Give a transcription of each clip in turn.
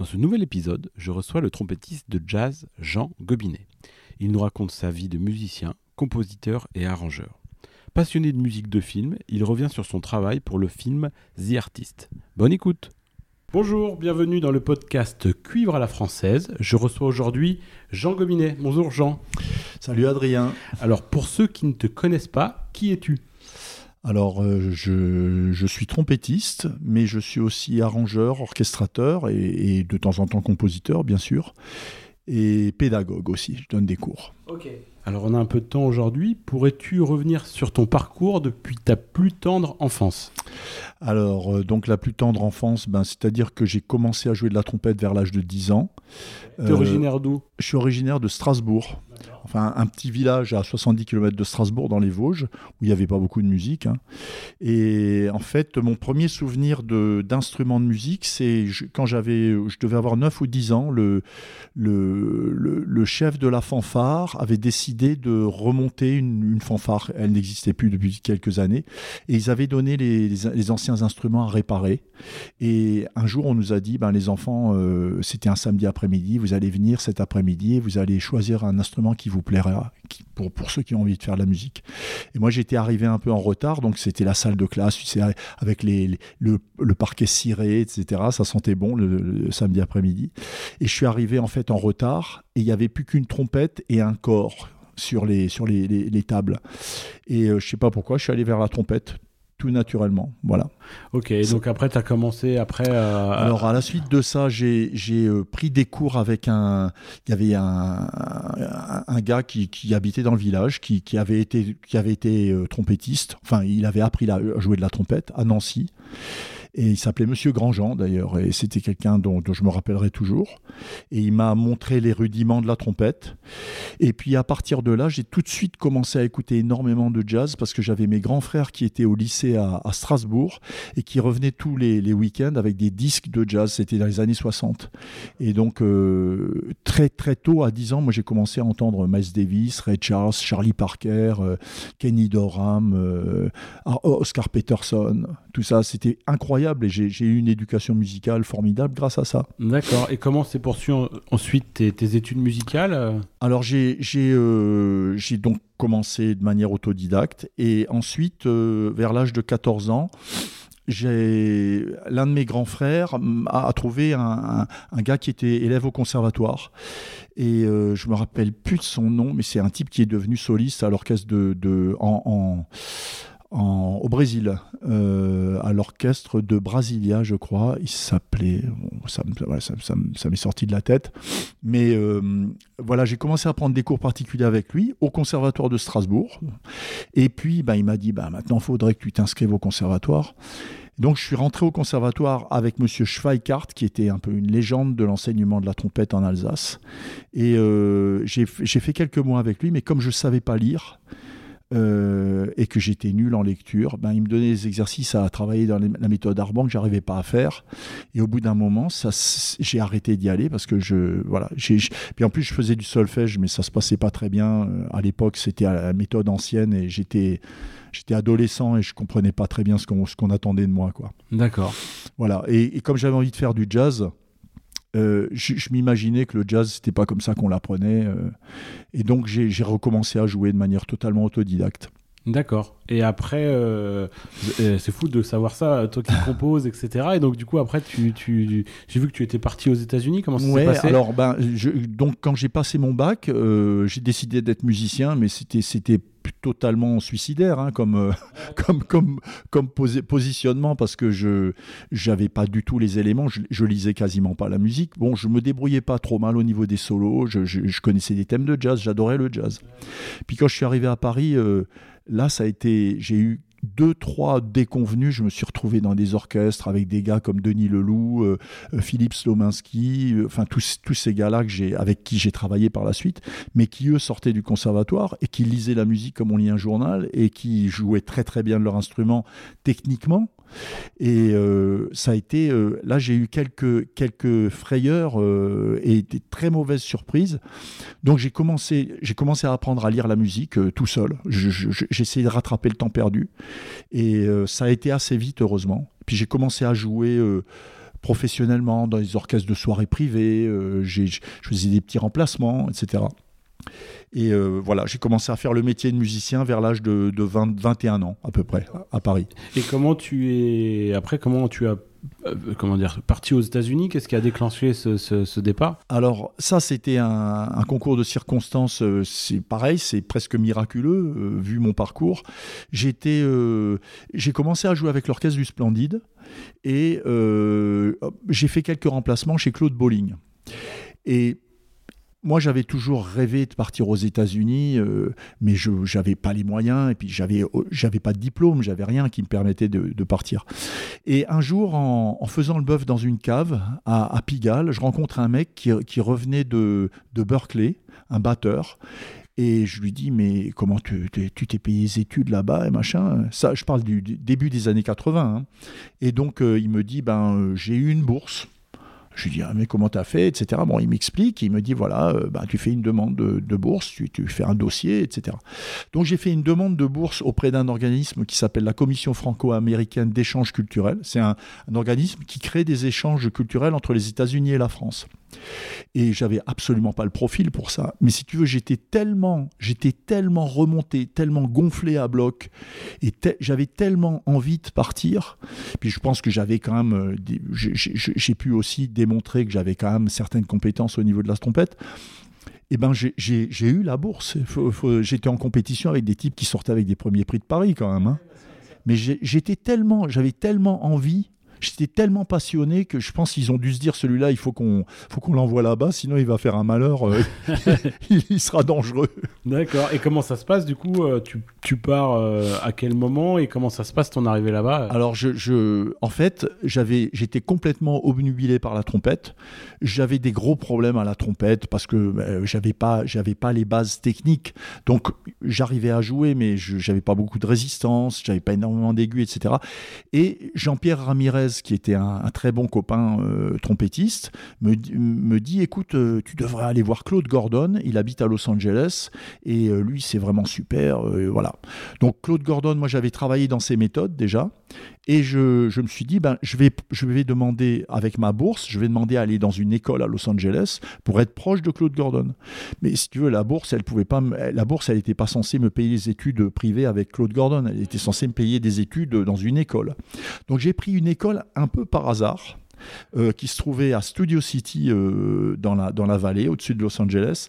Dans ce nouvel épisode, je reçois le trompettiste de jazz Jean Gobinet. Il nous raconte sa vie de musicien, compositeur et arrangeur. Passionné de musique de film, il revient sur son travail pour le film The Artist. Bonne écoute Bonjour, bienvenue dans le podcast Cuivre à la française. Je reçois aujourd'hui Jean Gobinet. Bonjour Jean. Salut Adrien. Alors pour ceux qui ne te connaissent pas, qui es-tu? Alors, euh, je, suis trompettiste, mais je suis aussi arrangeur, orchestrateur et, et, de temps en temps compositeur, bien sûr et pédagogue aussi. Je donne des cours. Ok. Alors on a un peu de temps aujourd'hui. Pourrais-tu revenir sur ton parcours depuis ta plus tendre enfance? Alors euh, donc la plus tendre enfance, ben, c'est-à-dire que j'ai commencé à jouer de la trompette vers l'âge de 10 ans. Tu es originaire d'où? Je suis originaire de Strasbourg enfin un petit village à 70 km de Strasbourg dans les Vosges, où il n'y avait pas beaucoup de musique. Hein. Et en fait, mon premier souvenir d'instrument de, musique, c'est quand j'avais, je devais avoir 9 ou 10 ans, le, le, le, chef de la fanfare avait décidé de remonter une, fanfare. Elle n'existait plus depuis quelques années. Et ils avaient donné les, les, anciens instruments à réparer. Et un jour, on nous a dit, ben, les enfants, euh, c'était un samedi après-midi, vous allez venir cet après-midi et vous allez choisir un instrument qui vous plaira, pour, pour ceux qui ont envie de faire de la musique. Et moi, j'étais arrivé un peu en retard, donc c'était la salle de classe, avec les, le, parquet ciré, etc. Ça sentait bon le, samedi après-midi. Et je suis arrivé en fait en retard, et il n'y avait plus qu'une trompette et un corps sur les, sur les, les, tables. Et euh, je sais pas pourquoi, je suis allé vers la trompette tout naturellement. Voilà. Ok, donc après, tu as commencé après. Alors, à la suite de ça, j'ai euh, pris des cours avec un. Il y avait un, un, gars qui, qui, habitait dans le village, qui, qui avait été, qui avait été euh, trompettiste. Enfin, il avait appris à jouer de la trompette à Nancy. Et il s'appelait Monsieur Grandjean d'ailleurs, et c'était quelqu'un dont, je me rappellerai toujours. Et il m'a montré les rudiments de la trompette. Et puis à partir de là, j'ai tout de suite commencé à écouter énormément de jazz parce que j'avais mes grands frères qui étaient au lycée à, Strasbourg et qui revenaient tous les, week-ends avec des disques de jazz. C'était dans les années 60. Et donc euh, très très tôt, à 10 ans, moi j'ai commencé à entendre Miles Davis, Ray Charles, Charlie Parker, euh, Kenny Dorham, euh, Oscar Peterson. Tout ça, c'était incroyable et j'ai eu une éducation musicale formidable grâce à ça. D'accord. Et comment s'est poursuivi ensuite tes, études musicales? Alors euh, j'ai donc commencé de manière autodidacte et ensuite, euh, vers l'âge de 14 ans, l'un de mes grands frères a, trouvé un, gars qui était élève au conservatoire et euh, je me rappelle plus de son nom mais c'est un type qui est devenu soliste à l'orchestre de, de en, au Brésil, euh, à l'orchestre de Brasilia, je crois. Il s'appelait. ça, m'est sorti de la tête. Mais euh, voilà, j'ai commencé à prendre des cours particuliers avec lui au conservatoire de Strasbourg. Et puis, bah, il m'a dit bah, maintenant, il faudrait que tu t'inscrives au conservatoire. Donc, je suis rentré au conservatoire avec Monsieur Schweikart, qui était un peu une légende de l'enseignement de la trompette en Alsace. Et euh, j'ai fait quelques mois avec lui, mais comme je ne savais pas lire, euh, et que j'étais nul en lecture, ben, il me donnait des exercices à travailler dans la méthode Arban que j'arrivais pas à faire. Et au bout d'un moment, ça, j'ai arrêté d'y aller parce que je, voilà, j'ai, puis en plus je faisais du solfège, mais ça se passait pas très bien. Euh, à l'époque, c'était la méthode ancienne et j'étais, j'étais adolescent et je comprenais pas très bien ce qu'on, ce qu'on attendait de moi, quoi. D'accord. Voilà. Et, et comme j'avais envie de faire du jazz, euh, je, m'imaginais que le jazz, c'était pas comme ça qu'on l'apprenait. Euh, et donc, j'ai recommencé à jouer de manière totalement autodidacte. D'accord. Et après, euh, c'est fou de savoir ça, toi qui composes, etc. Et donc, du coup, après, tu, tu j'ai vu que tu étais parti aux États-Unis. Comment ça s'est passé? Alors, ben, donc, quand j'ai passé mon bac, j'ai décidé d'être musicien, mais c'était totalement suicidaire hein, comme, euh, comme, comme, comme positionnement parce que je n'avais pas du tout les éléments, je, je, lisais quasiment pas la musique. Bon, je me débrouillais pas trop mal au niveau des solos, je, je, connaissais des thèmes de jazz, j'adorais le jazz. Puis quand je suis arrivé à Paris, euh, là, ça a été, j'ai eu deux, trois déconvenus, je me suis retrouvé dans des orchestres avec des gars comme Denis Leloup, euh, euh, Philippe Slominski, enfin tous, tous ces gars-là avec qui j'ai travaillé par la suite, mais qui eux sortaient du conservatoire et qui lisaient la musique comme on lit un journal et qui jouaient très très bien de leur instrument techniquement et euh, ça a été. Euh, là, j'ai eu quelques, quelques frayeurs euh, et des très mauvaises surprises. Donc, j'ai commencé, commencé à apprendre à lire la musique tout seul. J'ai essayé de rattraper le temps perdu. Et ça a été assez vite, heureusement. Puis, j'ai commencé à jouer professionnellement dans les orchestres de soirée privées. je faisais des petits remplacements, etc. Et euh, voilà, j'ai commencé à faire le métier de musicien vers l'âge de, 21 ans à peu près à Paris. Et comment tu es après comment tu as euh, comment dire parti aux États-Unis? Qu'est-ce qui a déclenché ce, départ? Alors ça, c'était un, concours de circonstances. Euh, c'est pareil, c'est presque miraculeux vu mon parcours. J'étais, j'ai commencé à jouer avec l'orchestre du Splendide et j'ai fait quelques remplacements chez Claude Bolling. Et moi, j'avais toujours rêvé de partir aux États-Unis, euh, mais je n'avais pas les moyens, et puis j'avais euh, j'avais pas de diplôme, j'avais rien qui me permettait de, partir. Et un jour, en, faisant le bœuf dans une cave à, Pigalle, je rencontre un mec qui, revenait de, de, Berkeley, un batteur. Et je lui dis, mais comment tu t'es payé les études là-bas et machin? Ça, je parle du, début des années 80. Hein. Et donc, euh, il me dit, ben, j'ai eu une bourse je lui dis, ah, mais comment t'as fait, etc. Bon, il m'explique, il me dit, voilà, euh, bah, tu fais une demande de, bourse, tu, fais un dossier, etc. Donc j'ai fait une demande de bourse auprès d'un organisme qui s'appelle la Commission franco-américaine d'échanges culturels. C'est un, un organisme qui crée des échanges culturels entre les États-Unis et la France. Et j'avais absolument pas le profil pour ça. Mais si tu veux, j'étais tellement, j'étais tellement remonté, tellement gonflé à bloc, et j'avais tellement envie de partir. Puis je pense que j'avais quand même, euh, j'ai pu aussi démontrer que j'avais quand même certaines compétences au niveau de la trompette. Et eh ben j'ai eu la bourse. J'étais en compétition avec des types qui sortaient avec des premiers prix de Paris quand même. Hein. Mais j'étais tellement, j'avais tellement envie J'étais tellement passionné que je pense qu'ils ont dû se dire celui-là, il faut qu'on faut qu'on l'envoie là-bas, sinon il va faire un malheur, euh, il, sera dangereux. D'accord. Et comment ça se passe du coup euh, tu, tu, pars euh, à quel moment et comment ça se passe ton arrivée là-bas? Alors je, je, en fait, j'avais j'étais complètement obnubilé par la trompette. J'avais des gros problèmes à la trompette parce que j'avais pas j'avais pas les bases techniques. Donc j'arrivais à jouer, mais je j'avais pas beaucoup de résistance, j'avais pas énormément d'aigus, etc. Et Jean-Pierre Ramirez qui était un, très bon copain euh, trompettiste, me, me, dit écoute, euh, tu devrais aller voir Claude Gordon, il habite à Los Angeles, et euh, lui, c'est vraiment super. voilà. Donc, Claude Gordon, moi, j'avais travaillé dans ses méthodes déjà, et je, me suis dit, ben, je, vais, je vais demander, avec ma bourse, je vais demander à aller dans une école à Los Angeles pour être proche de Claude Gordon. Mais si tu veux, la bourse, elle pouvait pas, la bourse, elle n'était pas censée me payer les études privées avec Claude Gordon, elle était censée me payer des études dans une école. Donc j'ai pris une école un peu par hasard. Euh, qui se trouvait à Studio City euh, dans, la, dans la vallée, au-dessus de Los Angeles.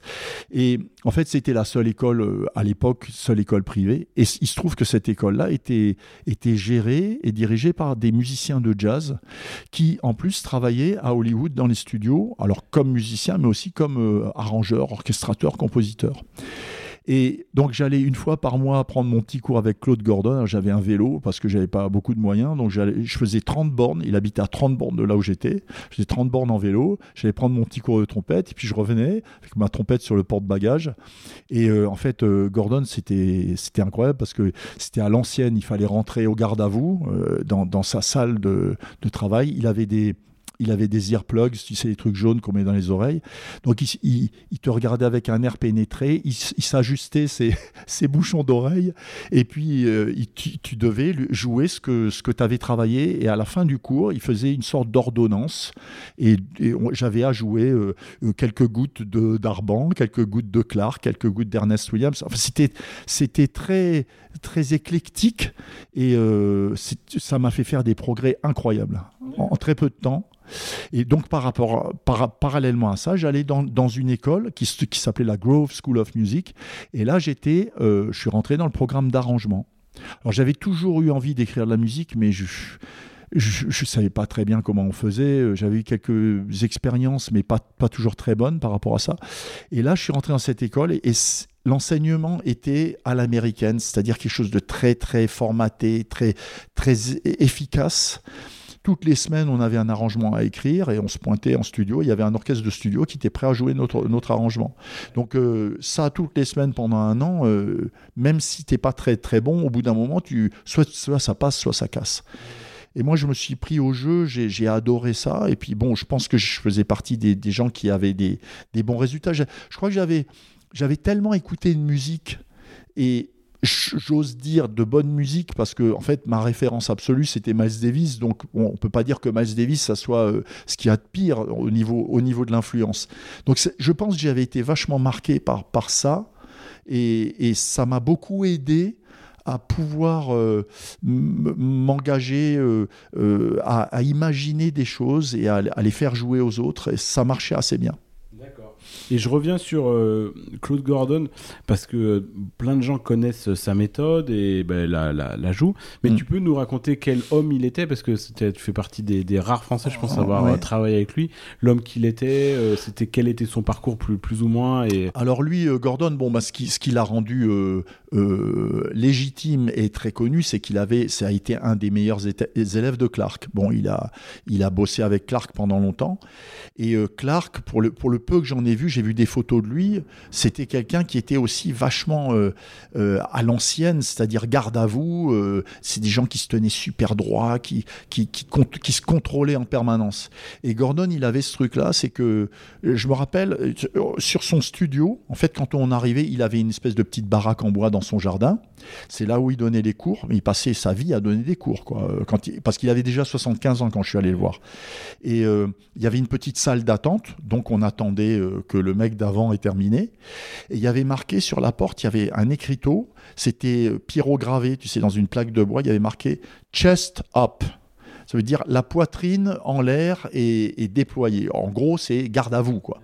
Et en fait, c'était la seule école euh, à l'époque, seule école privée. Et il se trouve que cette école-là était, était gérée et dirigée par des musiciens de jazz qui, en plus, travaillaient à Hollywood dans les studios, alors comme musiciens, mais aussi comme arrangeurs, orchestrateurs, compositeurs. Et donc j'allais une fois par mois prendre mon petit cours avec Claude Gordon. J'avais un vélo parce que j'avais pas beaucoup de moyens. Donc je faisais 30 bornes. Il habitait à 30 bornes de là où j'étais. Je faisais 30 bornes en vélo. J'allais prendre mon petit cours de trompette. Et puis je revenais avec ma trompette sur le porte-bagages. Et euh, en fait, euh, Gordon, c'était incroyable parce que c'était à l'ancienne. Il fallait rentrer au garde à vous euh, dans, sa salle de travail. Il avait des il avait des earplugs, tu sais, les trucs jaunes qu'on met dans les oreilles. Donc il, te regardait avec un air pénétré, il, s'ajustait ses, bouchons d'oreilles, et puis euh, tu, devais jouer ce que, ce que tu avais travaillé, et à la fin du cours, il faisait une sorte d'ordonnance, et, j'avais à jouer euh, euh, quelques gouttes d'Arban, quelques gouttes de Clark, quelques gouttes d'Ernest Williams. Enfin, c'était très, très éclectique, et ça m'a fait faire des progrès incroyables en très peu de temps. Et donc, par rapport, parallèlement à ça, j'allais dans, une école qui, s'appelait la Grove School of Music. Et là, j'étais, euh, je suis rentré dans le programme d'arrangement. Alors, j'avais toujours eu envie d'écrire de la musique, mais je ne savais pas très bien comment on faisait. J'avais eu quelques expériences, mais pas, toujours très bonnes par rapport à ça. Et là, je suis rentré dans cette école et, l'enseignement était à l'américaine, c'est-à-dire quelque chose de très, très formaté, très, très efficace. Toutes les semaines, on avait un arrangement à écrire et on se pointait en studio. Il y avait un orchestre de studio qui était prêt à jouer notre, arrangement. Donc euh, ça, toutes les semaines pendant un an, euh, même si tu n'es pas très très bon, au bout d'un moment, tu, soit, ça passe, soit ça casse. Et moi, je me suis pris au jeu, j'ai adoré ça. Et puis, bon, je pense que je faisais partie des, des gens qui avaient des, des bons résultats. Je, je crois que j'avais tellement écouté une musique et j'ose dire de bonne musique parce que en fait ma référence absolue c'était Miles Davis. Donc on peut pas dire que Miles Davis ça soit euh, ce qu'il y a de pire au niveau au niveau de l'influence. Donc je pense que j'avais été vachement marqué par par ça. Et, et ça m'a beaucoup aidé à pouvoir euh, m'engager euh, à, à, imaginer des choses et à, à les faire jouer aux autres. Et ça marchait assez bien. Et je reviens sur euh, Claude Gordon parce que plein de gens connaissent sa méthode et ben, la, la, la, jouent. Mais mm. tu peux nous raconter quel homme il était? Parce que tu fais partie des, des, rares Français, je pense, à avoir euh, travaillé avec lui. L'homme qu'il était, euh, c'était quel était son parcours plus, plus ou moins et... Alors lui, Gordon, bon, bah, ce qui, ce qui l'a rendu légitime et très connu, c'est qu'il avait, ça a été un des meilleurs élèves de Clark. Bon, il a, il a bossé avec Clark pendant longtemps. Et Clark, pour le, pour le peu que j'en ai vu, j'ai vu des photos de lui, c'était quelqu'un qui était aussi vachement euh, euh, à l'ancienne, c'est-à-dire garde à vous. Euh, c'est des gens qui se tenaient super droit, qui, qui, qui, se contrôlaient en permanence. Et Gordon, il avait ce truc-là, c'est que je me rappelle, sur son studio, en fait, quand on arrivait, il avait une espèce de petite baraque en bois dans son jardin. C'est là où il donnait les cours. Il passait sa vie à donner des cours, quoi. Parce qu'il avait déjà 75 ans quand je suis allé le voir. Et il y avait une petite salle d'attente, donc on attendait que le mec d'avant est terminé. Et il y avait marqué sur la porte, il y avait un écriteau, c'était euh, pyrogravé, tu sais, dans une plaque de bois, il y avait marqué chest up. Ça veut dire la poitrine en l'air et, déployée. En gros, c'est garde à vous, quoi.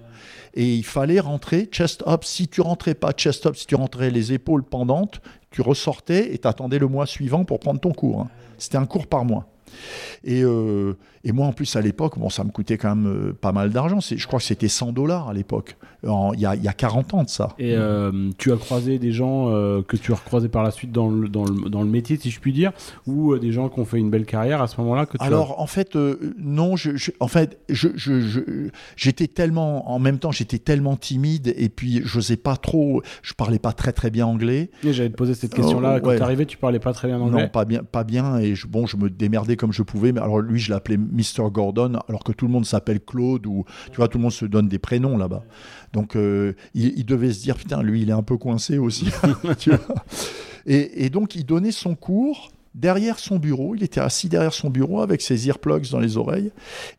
Et il fallait rentrer chest up. Si tu rentrais pas chest up, si tu rentrais les épaules pendantes, tu ressortais et t'attendais le mois suivant pour prendre ton cours. Hein. C'était un cours par mois. Et, euh, et, moi, en plus, à l'époque, bon, ça me coûtait quand même euh, pas mal d'argent. Je crois que c'était 100 dollars à l'époque, il y a, y a, 40 ans de ça. Et euh, tu as croisé des gens que tu as recroisés par la suite dans le, dans, le, dans le, métier, si je puis dire, ou des gens qui ont fait une belle carrière à ce moment-là que tu Alors, en fait, non. Je, en fait, j'étais je, tellement, en même temps, j'étais tellement timide et puis je n'osais pas trop. Je parlais pas très très bien anglais. J'allais te poser cette question-là. quand tu arrivais, tu parlais pas très bien anglais. Non, pas bien, pas bien. Et bon, je me démerdais comme je pouvais. Mais alors lui, je l'appelais Mr. Gordon, alors que tout le monde s'appelle Claude ou tu vois, tout le monde se donne des prénoms là-bas. Donc euh, il, devait se dire putain, lui, il est un peu coincé aussi. et, donc il donnait son cours derrière son bureau. Il était assis derrière son bureau avec ses earplugs dans les oreilles.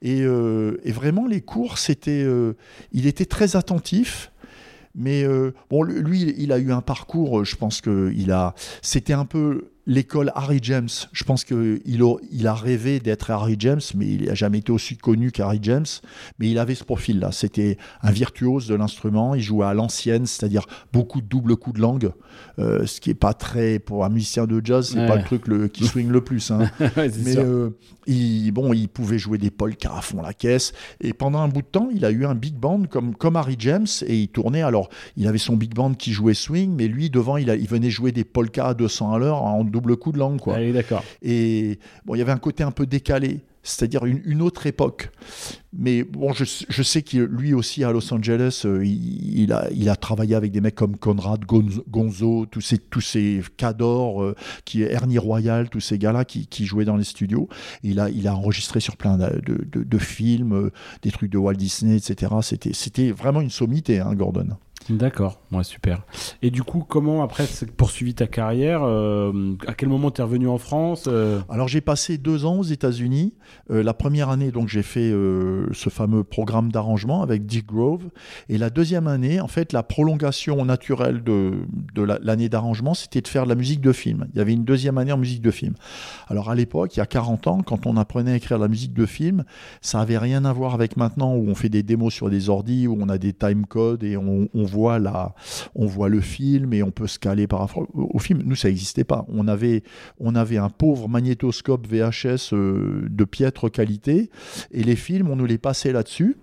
Et, euh, vraiment, les cours, c'était, euh, il était très attentif. Mais bon, lui, il a eu un parcours, je pense que il a, c'était un peu l'école Harry James. Je pense qu'il il a rêvé d'être Harry James, mais il n'a jamais été aussi connu qu'Harry James. Mais il avait ce profil-là. C'était un virtuose de l'instrument. Il jouait à l'ancienne, c'est-à-dire beaucoup de doubles coups de langue, euh, ce qui est pas très pour un musicien de jazz, c'est pas le truc le, qui swing le plus. Hein. mais euh, il, bon, il pouvait jouer des polkas à fond la caisse. Et pendant un bout de temps, il a eu un big band comme comme Harry James et il tournait. Alors, il avait son big band qui jouait swing, mais lui devant, il, il venait jouer des polkas à 200 à l'heure en double coup de langue. Quoi. D'accord. Et bon, il y avait un côté un peu décalé, c'est-à-dire une, autre époque. Mais bon, je, je sais qu'il lui aussi à Los Angeles, euh, il, a, il a travaillé avec des mecs comme Conrad Gonzo, tous ces, tous ces cadors, euh, qui Ernie Royal, tous ces gars-là qui, qui, jouaient dans les studios. il a, il a enregistré sur plein de, de, de films, euh, des trucs de Walt Disney, etc. C'était, c'était vraiment une sommité, hein, Gordon. D'accord, ouais, super. Et du coup, comment après poursuivi ta carrière euh, À quel moment tu es revenu en France euh? Alors j'ai passé deux ans aux États-Unis. Euh, la première année, donc j'ai fait ce fameux programme d'arrangement avec Dick Grove. Et la deuxième année, en fait, la prolongation naturelle de, de l'année d'arrangement, c'était de faire de la musique de film. Il y avait une deuxième année en musique de film. Alors à l'époque, il y a 40 ans, quand on apprenait à écrire la musique de film, ça avait rien à voir avec maintenant où on fait des démos sur des ordis, où on a des time codes et on, on voit voit la, on voit le film et on peut se caler par rapport au film. Nous, ça n'existait pas. On avait, on avait un pauvre magnétoscope VHS euh, de piètre qualité et les films, on nous les passait là-dessus.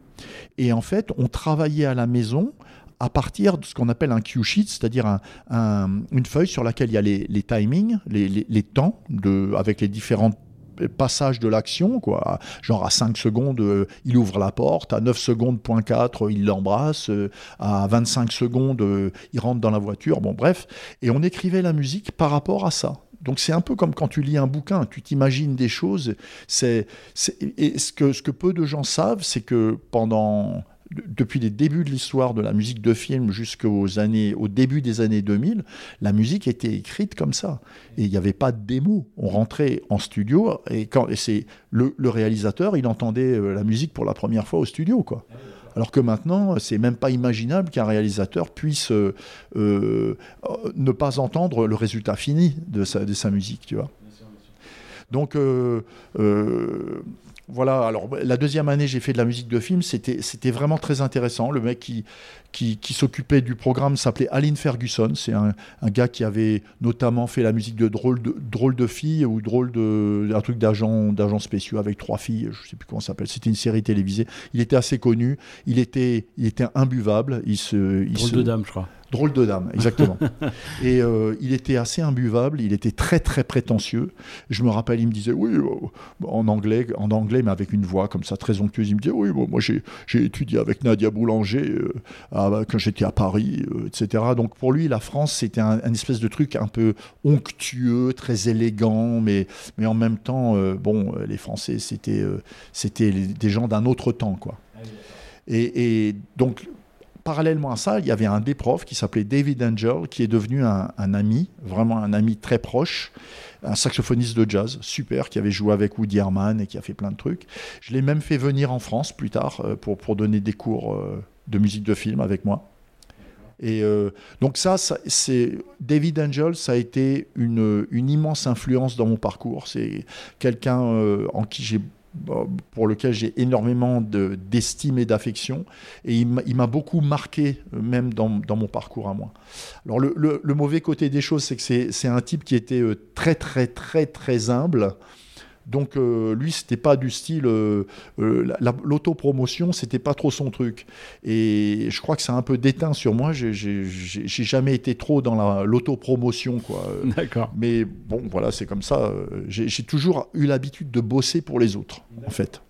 Et en fait, on travaillait à la maison à partir de ce qu'on appelle un cue sheet, c'est-à-dire une feuille sur laquelle il y a les, timings, les, temps de, avec les différents passages de l'action, quoi. Genre à 5 secondes, euh, il ouvre la porte, à 9 secondes, point 4, il l'embrasse, euh, à 25 secondes, euh, il rentre dans la voiture, bon bref. Et on écrivait la musique par rapport à ça. Donc c'est un peu comme quand tu lis un bouquin, tu t'imagines des choses. C'est, et ce que, ce que peu de gens savent, c'est que pendant depuis les débuts de l'histoire de la musique de film jusqu'aux années, au début des années 2000, la musique était écrite comme ça. Et il n'y avait pas de démo. On rentrait en studio et c'est le, réalisateur, il entendait euh, la musique pour la première fois au studio, quoi. Alors que maintenant, c'est même pas imaginable qu'un réalisateur puisse euh, euh, ne pas entendre le résultat fini de sa, de sa musique, tu vois. Donc, voilà, alors la deuxième année, j'ai fait de la musique de film, c'était vraiment très intéressant. Le mec qui, qui, s'occupait du programme s'appelait Aline Ferguson. C'est un, gars qui avait notamment fait la musique de Drôle de, drôle de filles ou Drôle de. un truc d'agents spéciaux avec trois filles, je ne sais plus comment ça s'appelle. C'était une série télévisée. Il était assez connu, il était, il était imbuvable. Il se, il drôle de dame, je crois. Drôle de dame, exactement. et euh, il était assez imbuvable, il était très très prétentieux. Je me rappelle, il me disait, oui, euh, en anglais, en anglais, mais avec une voix comme ça très onctueuse, il me disait, oui, moi j'ai étudié avec Nadia Boulanger euh, quand j'étais à Paris, etc. Donc pour lui, la France, c'était un, espèce de truc un peu onctueux, très élégant, mais, mais en même temps, bon, les Français, c'était c'était des gens d'un autre temps, quoi. Et donc parallèlement à ça, il y avait un des profs qui s'appelait David Angel, qui est devenu un, ami, vraiment un ami très proche, un saxophoniste de jazz, super, qui avait joué avec Woody Herman et qui a fait plein de trucs. Je l'ai même fait venir en France plus tard euh, pour, pour donner des cours euh, de musique de film avec moi. Et euh, donc ça, c'est David Angel, ça a été une, une, immense influence dans mon parcours. C'est quelqu'un en qui j'ai pour lequel j'ai énormément d'estime et d'affection. Et il m'a beaucoup marqué, euh, même dans, mon parcours à moi. Alors, le, le, mauvais côté des choses, c'est que c'est un type qui était euh, très, très, très, très humble. Donc euh, lui, c'était pas du style euh, euh, l'autopromotion, c'était pas trop son truc. Et je crois que ça a un peu déteint sur moi. J'ai jamais été trop dans l'autopromotion, quoi. D'accord. Mais bon, voilà, c'est comme ça. J'ai toujours eu l'habitude de bosser pour les autres, en fait.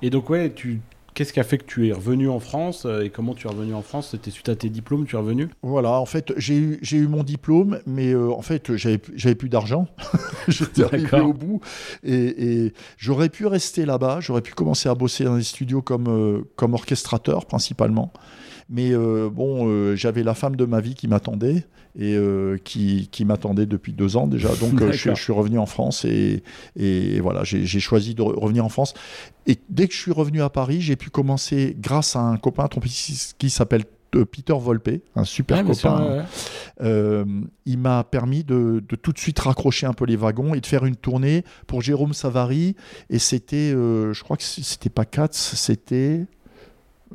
Et donc ouais, tu Qu'est-ce qui a fait que tu es revenu en France euh, et comment tu es revenu en France? C'était suite à tes diplômes, tu es revenu? Voilà, en fait, j'ai eu, eu mon diplôme, mais euh, en fait, j'avais plus d'argent. J'étais arrivé au bout et, j'aurais pu rester là-bas, j'aurais pu commencer à bosser dans des studios comme, euh, comme orchestrateur principalement. Mais bon, j'avais la femme de ma vie qui m'attendait et euh, qui, qui m'attendait depuis deux ans déjà. Donc euh, je, suis revenu en France et, et voilà, j'ai choisi de revenir en France. Et dès que je suis revenu à Paris, j'ai pu commencer grâce à un copain trompettiste qui s'appelle euh, Peter Volpe, un super copain. il m'a permis de, de, tout de suite raccrocher un peu les wagons et de faire une tournée pour Jérôme Savary. Et c'était, je crois que c'était pas Katz, c'était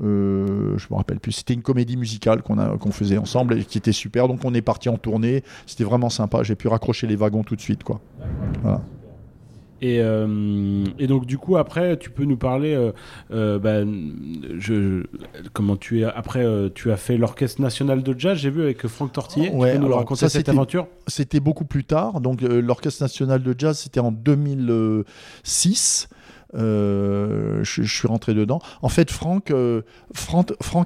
euh, je me rappelle plus. C'était une comédie musicale qu'on qu'on faisait ensemble et qui était super. Donc on est parti en tournée. C'était vraiment sympa. J'ai pu raccrocher les wagons tout de suite, quoi. Et, euh, et, donc du coup après tu peux nous parler euh, euh, je, comment tu es après tu as fait l'orchestre national de jazz j'ai vu avec Franck Tortillé ouais, tu peux nous raconter cette aventure? C'était beaucoup plus tard donc l'orchestre national de jazz c'était en 2006 euh, je, suis rentré dedans. En fait, Franck, euh,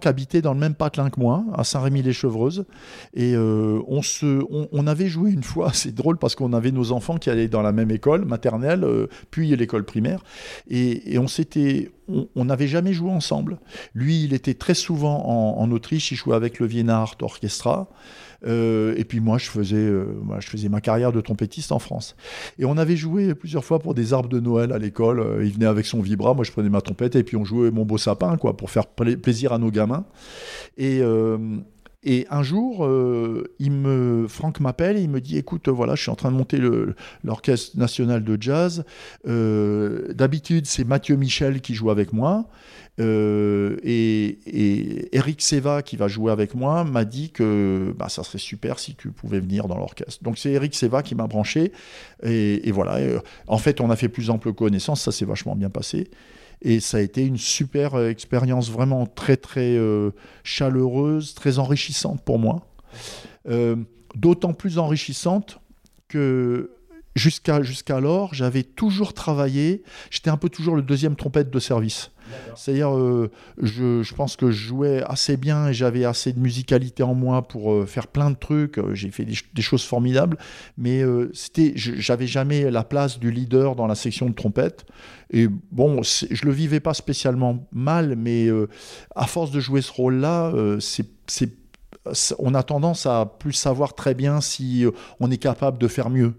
habitait dans le même patelin que moi, à Saint-Rémy-les-Chevreuses. Et euh, on, se, on, avait joué une fois, c'est drôle parce qu'on avait nos enfants qui allaient dans la même école maternelle, puis l'école primaire. Et, on s'était. On n'avait jamais joué ensemble. Lui, il était très souvent en, Autriche, il jouait avec le Vienna Art Orchestra. Euh, et puis moi, je faisais, euh, je faisais ma carrière de trompettiste en France. Et on avait joué plusieurs fois pour des arbres de Noël à l'école. Euh, il venait avec son vibra, moi je prenais ma trompette et puis on jouait mon beau sapin, quoi, pour faire plaisir à nos gamins. Et et un jour, euh, Franck m'appelle et il me dit Écoute, voilà, je suis en train de monter l'Orchestre national de jazz. Euh, d'habitude, c'est Mathieu Michel qui joue avec moi. Euh, et, Eric Seva, qui va jouer avec moi, m'a dit que bah, ça serait super si tu pouvais venir dans l'orchestre. Donc c'est Eric Seva qui m'a branché. Et, voilà. en fait, on a fait plus ample connaissance. Ça s'est vachement bien passé. Et ça a été une super euh, expérience vraiment très très euh, chaleureuse, très enrichissante pour moi. Euh, d'autant plus enrichissante que jusqu'à jusqu'alors, j'avais toujours travaillé, j'étais un peu toujours le deuxième trompette de service. C'est-à-dire, euh, je, pense que je jouais assez bien et j'avais assez de musicalité en moi pour euh, faire plein de trucs. Euh, j'ai fait des, choses formidables, mais c'était, j'avais jamais la place du leader dans la section de trompette. Et bon, je le vivais pas spécialement mal, mais à force de jouer ce rôle-là, c'est on a tendance à plus savoir très bien si euh, on est capable de faire mieux.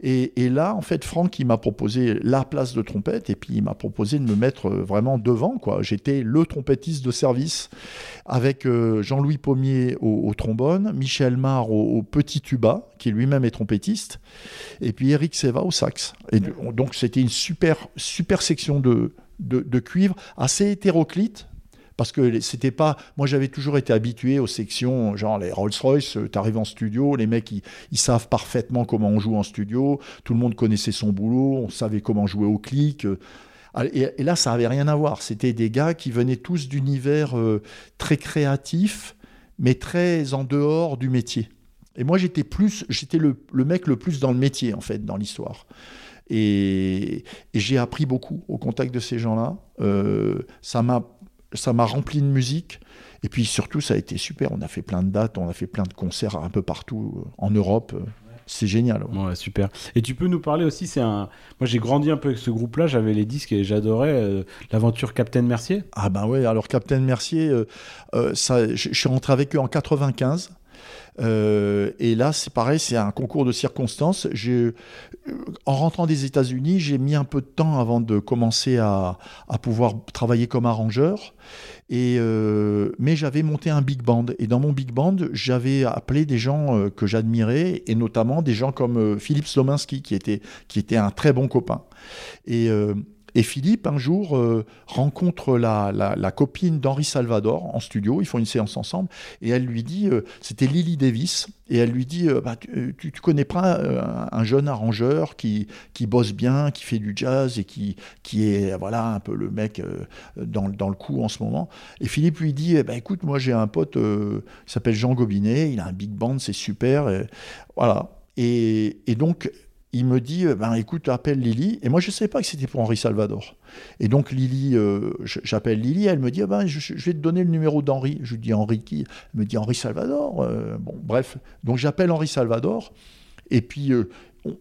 Et, là, en fait, Franck, il m'a proposé la place de trompette et puis il m'a proposé de me mettre euh, vraiment devant. Quoi. J'étais le trompettiste de service avec euh, Jean-Louis Pommier au, trombone, Michel Mar au, petit tuba, qui lui-même est trompettiste, et puis Eric Seva au sax. Et donc, c'était une super, super section de, de cuivre, assez hétéroclite, parce que c'était pas. Moi, j'avais toujours été habitué aux sections, genre les Rolls-Royce, euh, tu arrives en studio, les mecs, ils, savent parfaitement comment on joue en studio, tout le monde connaissait son boulot, on savait comment jouer au clic. Euh. Et, là, ça avait rien à voir. C'était des gars qui venaient tous d'univers euh, très créatifs, mais très en dehors du métier. Et moi, j'étais plus, j'étais le, mec le plus dans le métier, en fait, dans l'histoire. Et, j'ai appris beaucoup au contact de ces gens-là. ça m'a ça m'a rempli de musique. Et puis surtout, ça a été super. On a fait plein de dates, on a fait plein de concerts un peu partout euh, en Europe. C'est génial. Ouais. super. Et tu peux nous parler aussi, c'est un. Moi, j'ai grandi un peu avec ce groupe-là. J'avais les disques et j'adorais euh, l'aventure Captain Mercier. Ah ben ouais. Alors Captain Mercier, euh, ça, je suis rentré avec eux en 95. Euh, et là, c'est pareil, c'est un concours de circonstances. En rentrant des États-Unis, j'ai mis un peu de temps avant de commencer à, pouvoir travailler comme arrangeur. Et euh, mais j'avais monté un big band. Et dans mon big band, j'avais appelé des gens euh, que j'admirais, et notamment des gens comme Philippe Slominski, qui était, qui était un très bon copain. Et et Philippe, un jour, euh, rencontre la, copine d'Henri Salvador en studio, ils font une séance ensemble, et elle lui dit, euh, c'était Lily Davis, et elle lui dit, euh, bah, tu, connais pas un, jeune arrangeur qui, qui bosse bien, qui fait du jazz, et qui, qui est voilà un peu le mec dans, dans, le coup en ce moment. Et Philippe lui dit, bah, écoute, moi j'ai un pote, il s'appelle Jean Gobinet, il a un big band, c'est super, voilà. Et, et donc, il me dit euh, ben écoute appelle Lily. Et moi je ne savais pas que c'était pour Henri Salvador. Et donc Lily euh, j'appelle Lily. Elle me dit ah ben je, vais te donner le numéro d'Henri. Je lui dis Henri qui? Elle me dit Henri Salvador. Euh, bon bref. Donc j'appelle Henri Salvador. Et puis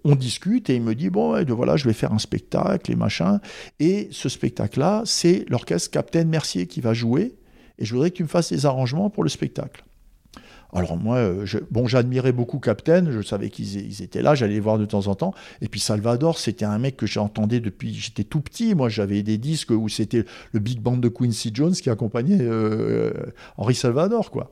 on, discute et il me dit bon voilà je vais faire un spectacle et machin. Et ce spectacle là c'est l'orchestre Captain Mercier qui va jouer. Et je voudrais que tu me fasses les arrangements pour le spectacle alors moi, euh, bon, j'admirais beaucoup Captain, je savais qu'ils étaient là, j'allais les voir de temps en temps. Et puis Salvador, c'était un mec que j'entendais depuis j'étais tout petit. Moi, j'avais des disques où c'était le big band de Quincy Jones qui accompagnait euh, Henri Salvador, quoi.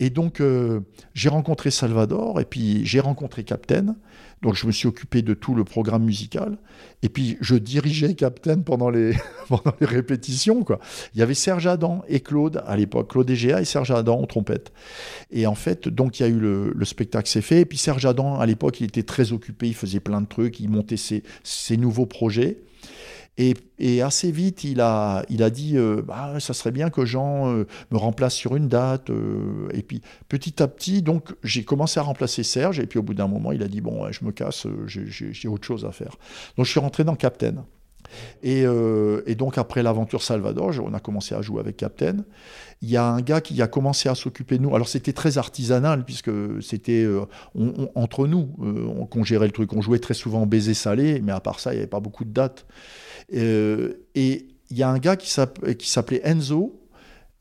Et donc, euh, j'ai rencontré Salvador, et puis j'ai rencontré Captain. Donc, je me suis occupé de tout le programme musical. Et puis, je dirigeais Captain pendant les, pendant les répétitions. Quoi. Il y avait Serge Adam et Claude à l'époque, Claude Egea et Serge Adam en trompette. Et en fait, donc, il y a eu le, le spectacle s'est fait. Et puis, Serge Adam, à l'époque, il était très occupé, il faisait plein de trucs, il montait ses, ses nouveaux projets. Et, assez vite, il a, il a dit euh, bah, ça serait bien que Jean euh, me remplace sur une date. Euh. et puis petit à petit, donc j'ai commencé à remplacer Serge. Et puis au bout d'un moment, il a dit bon, je me casse, j'ai autre chose à faire. Donc je suis rentré dans Captain. Et, donc après l'aventure Salvador, on a commencé à jouer avec Captain. Il y a un gars qui a commencé à s'occuper de nous. Alors c'était très artisanal puisque c'était entre nous qu'on gérait le truc. On jouait très souvent baiser salé, mais à part ça, il n'y avait pas beaucoup de dates. Euh, et il y a un gars qui s'appelait Enzo,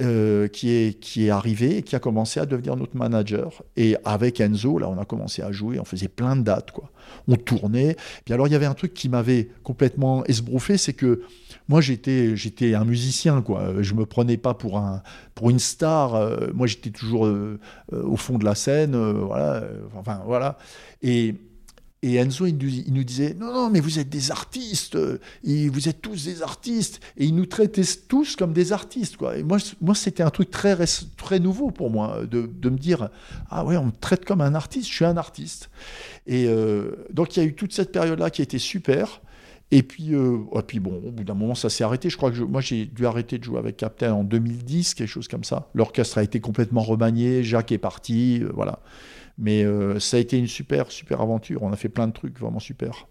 euh, qui, est, qui est arrivé et qui a commencé à devenir notre manager. Et avec Enzo, là, on a commencé à jouer, on faisait plein de dates, quoi. On tournait. Puis alors, il y avait un truc qui m'avait complètement esbrouffé, c'est que moi, j'étais, un musicien, quoi. Je me prenais pas pour, un, pour une star. Euh, moi, j'étais toujours euh, au fond de la scène, voilà. Enfin, voilà. Et et Enzo, il nous, disait Non, non, mais vous êtes des artistes, vous êtes tous des artistes. Et il nous traitait tous comme des artistes. Quoi. Et moi, moi c'était un truc très, très nouveau pour moi, de, de, me dire Ah ouais, on me traite comme un artiste, je suis un artiste. Et euh, donc, il y a eu toute cette période-là qui a été super. Et puis, euh, et puis bon, au bout d'un moment, ça s'est arrêté. Je crois que moi, j'ai dû arrêter de jouer avec Captain en 2010, quelque chose comme ça. L'orchestre a été complètement remanié, Jacques est parti, euh, voilà. Mais euh, ça a été une super, super aventure. On a fait plein de trucs vraiment super.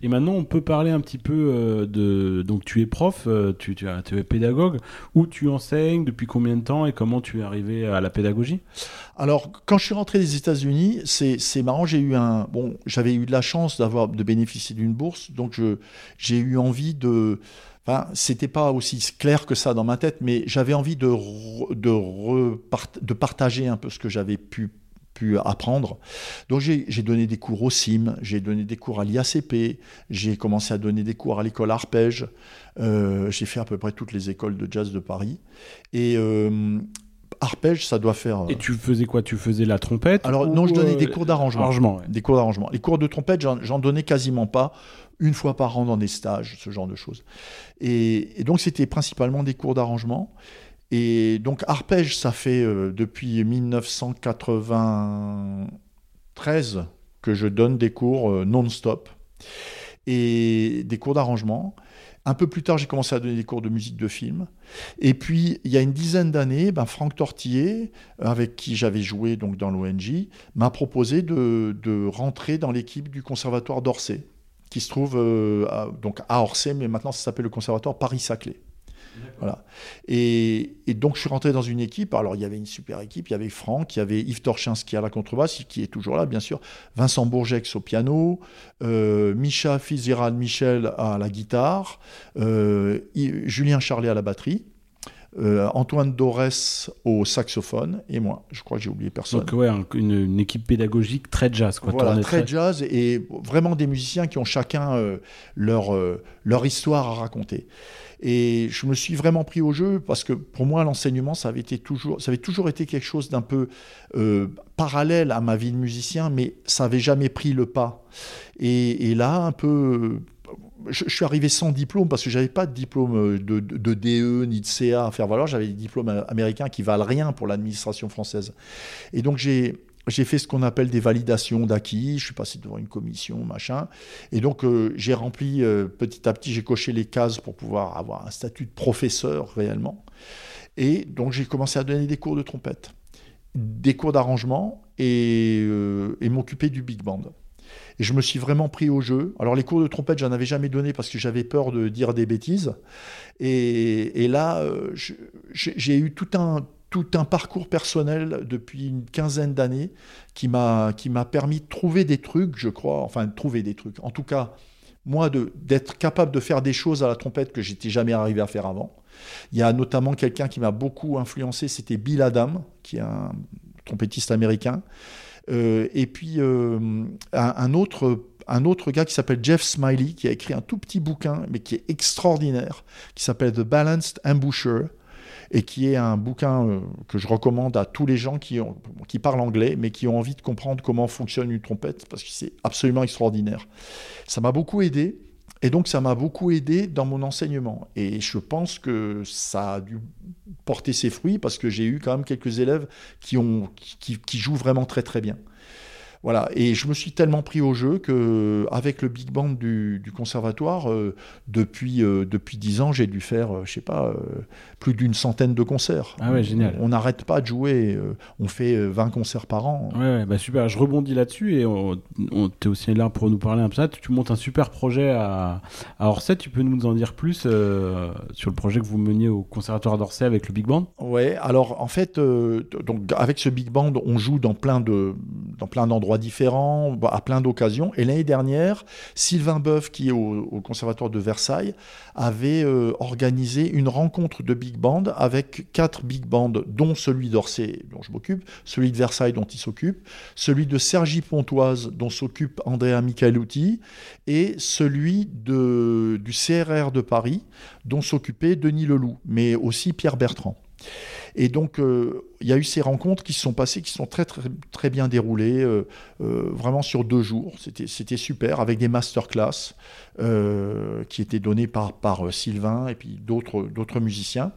Et maintenant, on peut parler un petit peu euh, de. Donc, tu es prof, euh, tu, tu, es pédagogue. Où tu enseignes Depuis combien de temps Et comment tu es arrivé à la pédagogie? Alors, quand je suis rentré des États-Unis, c'est marrant. J'ai eu un. Bon, j'avais eu de la chance d'avoir de bénéficier d'une bourse, donc j'ai eu envie de. Enfin, c'était pas aussi clair que ça dans ma tête, mais j'avais envie de, de, de partager un peu ce que j'avais pu apprendre. Donc j'ai donné des cours au CIM, j'ai donné des cours à l'IACP, j'ai commencé à donner des cours à l'école arpège, euh, j'ai fait à peu près toutes les écoles de jazz de Paris. Et euh, arpège, ça doit faire. Et tu faisais quoi? Tu faisais la trompette Alors non, je donnais des euh, cours d'arrangement. Des cours d'arrangement. Les cours de trompette, j'en donnais quasiment pas. Une fois par an dans des stages, ce genre de choses. Et, et donc c'était principalement des cours d'arrangement. Et donc arpège, ça fait euh, depuis 1993 que je donne des cours euh, non-stop et des cours d'arrangement. Un peu plus tard, j'ai commencé à donner des cours de musique de film. Et puis, il y a une dizaine d'années, ben, Franck Tortillet, avec qui j'avais joué donc, dans l'ONG, m'a proposé de, de, rentrer dans l'équipe du Conservatoire d'Orsay, qui se trouve euh, à, donc à Orsay, mais maintenant ça s'appelle le Conservatoire Paris-Saclay. Et, donc, je suis rentré dans une équipe. Alors, il y avait une super équipe. Il y avait Franck, il y avait Yves Torchinski à la contrebasse, qui est toujours là, bien sûr. Vincent Bourgex au piano. Euh, Micha Fitzgerald Michel à la guitare. Euh, Julien Charlet à la batterie. Euh, Antoine Dorès au saxophone et moi. Je crois que j'ai oublié personne. Donc ouais, une, équipe pédagogique très jazz. Quoi, voilà, très, jazz et vraiment des musiciens qui ont chacun leur, leur histoire à raconter. Et je me suis vraiment pris au jeu parce que pour moi, l'enseignement, ça avait, été toujours, ça avait toujours été quelque chose d'un peu euh, parallèle à ma vie de musicien, mais ça n'avait jamais pris le pas. Et, là, un peu. Je, suis arrivé sans diplôme parce que j'avais pas de diplôme de, de, DE ni de CA à faire valoir. J'avais des diplômes américains qui valent rien pour l'administration française. Et donc j'ai j'ai fait ce qu'on appelle des validations d'acquis, je suis passé devant une commission, machin. Et donc, euh, j'ai rempli euh, petit à petit, j'ai coché les cases pour pouvoir avoir un statut de professeur réellement. Et donc, j'ai commencé à donner des cours de trompette, des cours d'arrangement euh, et m'occuper du big band. Et je me suis vraiment pris au jeu. Alors, les cours de trompette, j'en avais jamais donné parce que j'avais peur de dire des bêtises. Et, là, j'ai eu tout un tout un parcours personnel depuis une quinzaine d'années qui m'a qui m'a permis de trouver des trucs, je crois, enfin de trouver des trucs. En tout cas, moi d'être capable de faire des choses à la trompette que j'étais jamais arrivé à faire avant. Il y a notamment quelqu'un qui m'a beaucoup influencé, c'était Bill Adam, qui est un trompettiste américain. Euh, et puis euh, un, autre un autre gars qui s'appelle Jeff Smiley, qui a écrit un tout petit bouquin, mais qui est extraordinaire, qui s'appelle The Balanced Embouchure, et qui est un bouquin euh, que je recommande à tous les gens qui, qui parlent anglais, mais qui ont envie de comprendre comment fonctionne une trompette, parce que c'est absolument extraordinaire. Ça m'a beaucoup aidé. Et donc ça m'a beaucoup aidé dans mon enseignement. Et je pense que ça a dû porter ses fruits parce que j'ai eu quand même quelques élèves qui, jouent vraiment très très bien. Voilà, et je me suis tellement pris au jeu que avec le big band du, conservatoire, euh, depuis euh, depuis dix ans, j'ai dû faire, euh, je sais pas, plus d'une centaine de concerts. Ah ouais, génial. On n'arrête pas de jouer, on fait 20 concerts par an. Ouais, bah super. Je rebondis là-dessus et on, on es aussi là pour nous parler un peu ça. Tu montes un super projet à, à Orsay. Tu peux nous en dire plus sur le projet que vous meniez au conservatoire d'Orsay avec le big band Ouais. Alors en fait, donc avec ce big band, on joue dans plein de dans plein d'endroits différents, bah, à plein d'occasions. Et l'année dernière, Sylvain Boeuf, qui est au, Conservatoire de Versailles, avait euh, organisé une rencontre de big band avec quatre big bands, dont celui d'Orsay, dont je m'occupe, celui de Versailles, dont il s'occupe, celui de Sergi Pontoise, dont s'occupe Andrea Michaeluti, et celui de, du CRR de Paris, dont s'occupait Denis Leloup, mais aussi Pierre Bertrand. Et donc, euh, il y a eu ces rencontres qui se sont passées, qui sont très, très, très bien déroulées, euh, euh, vraiment sur deux jours. C'était super, avec des masterclass qui étaient données par, par Sylvain et puis d'autres musiciens.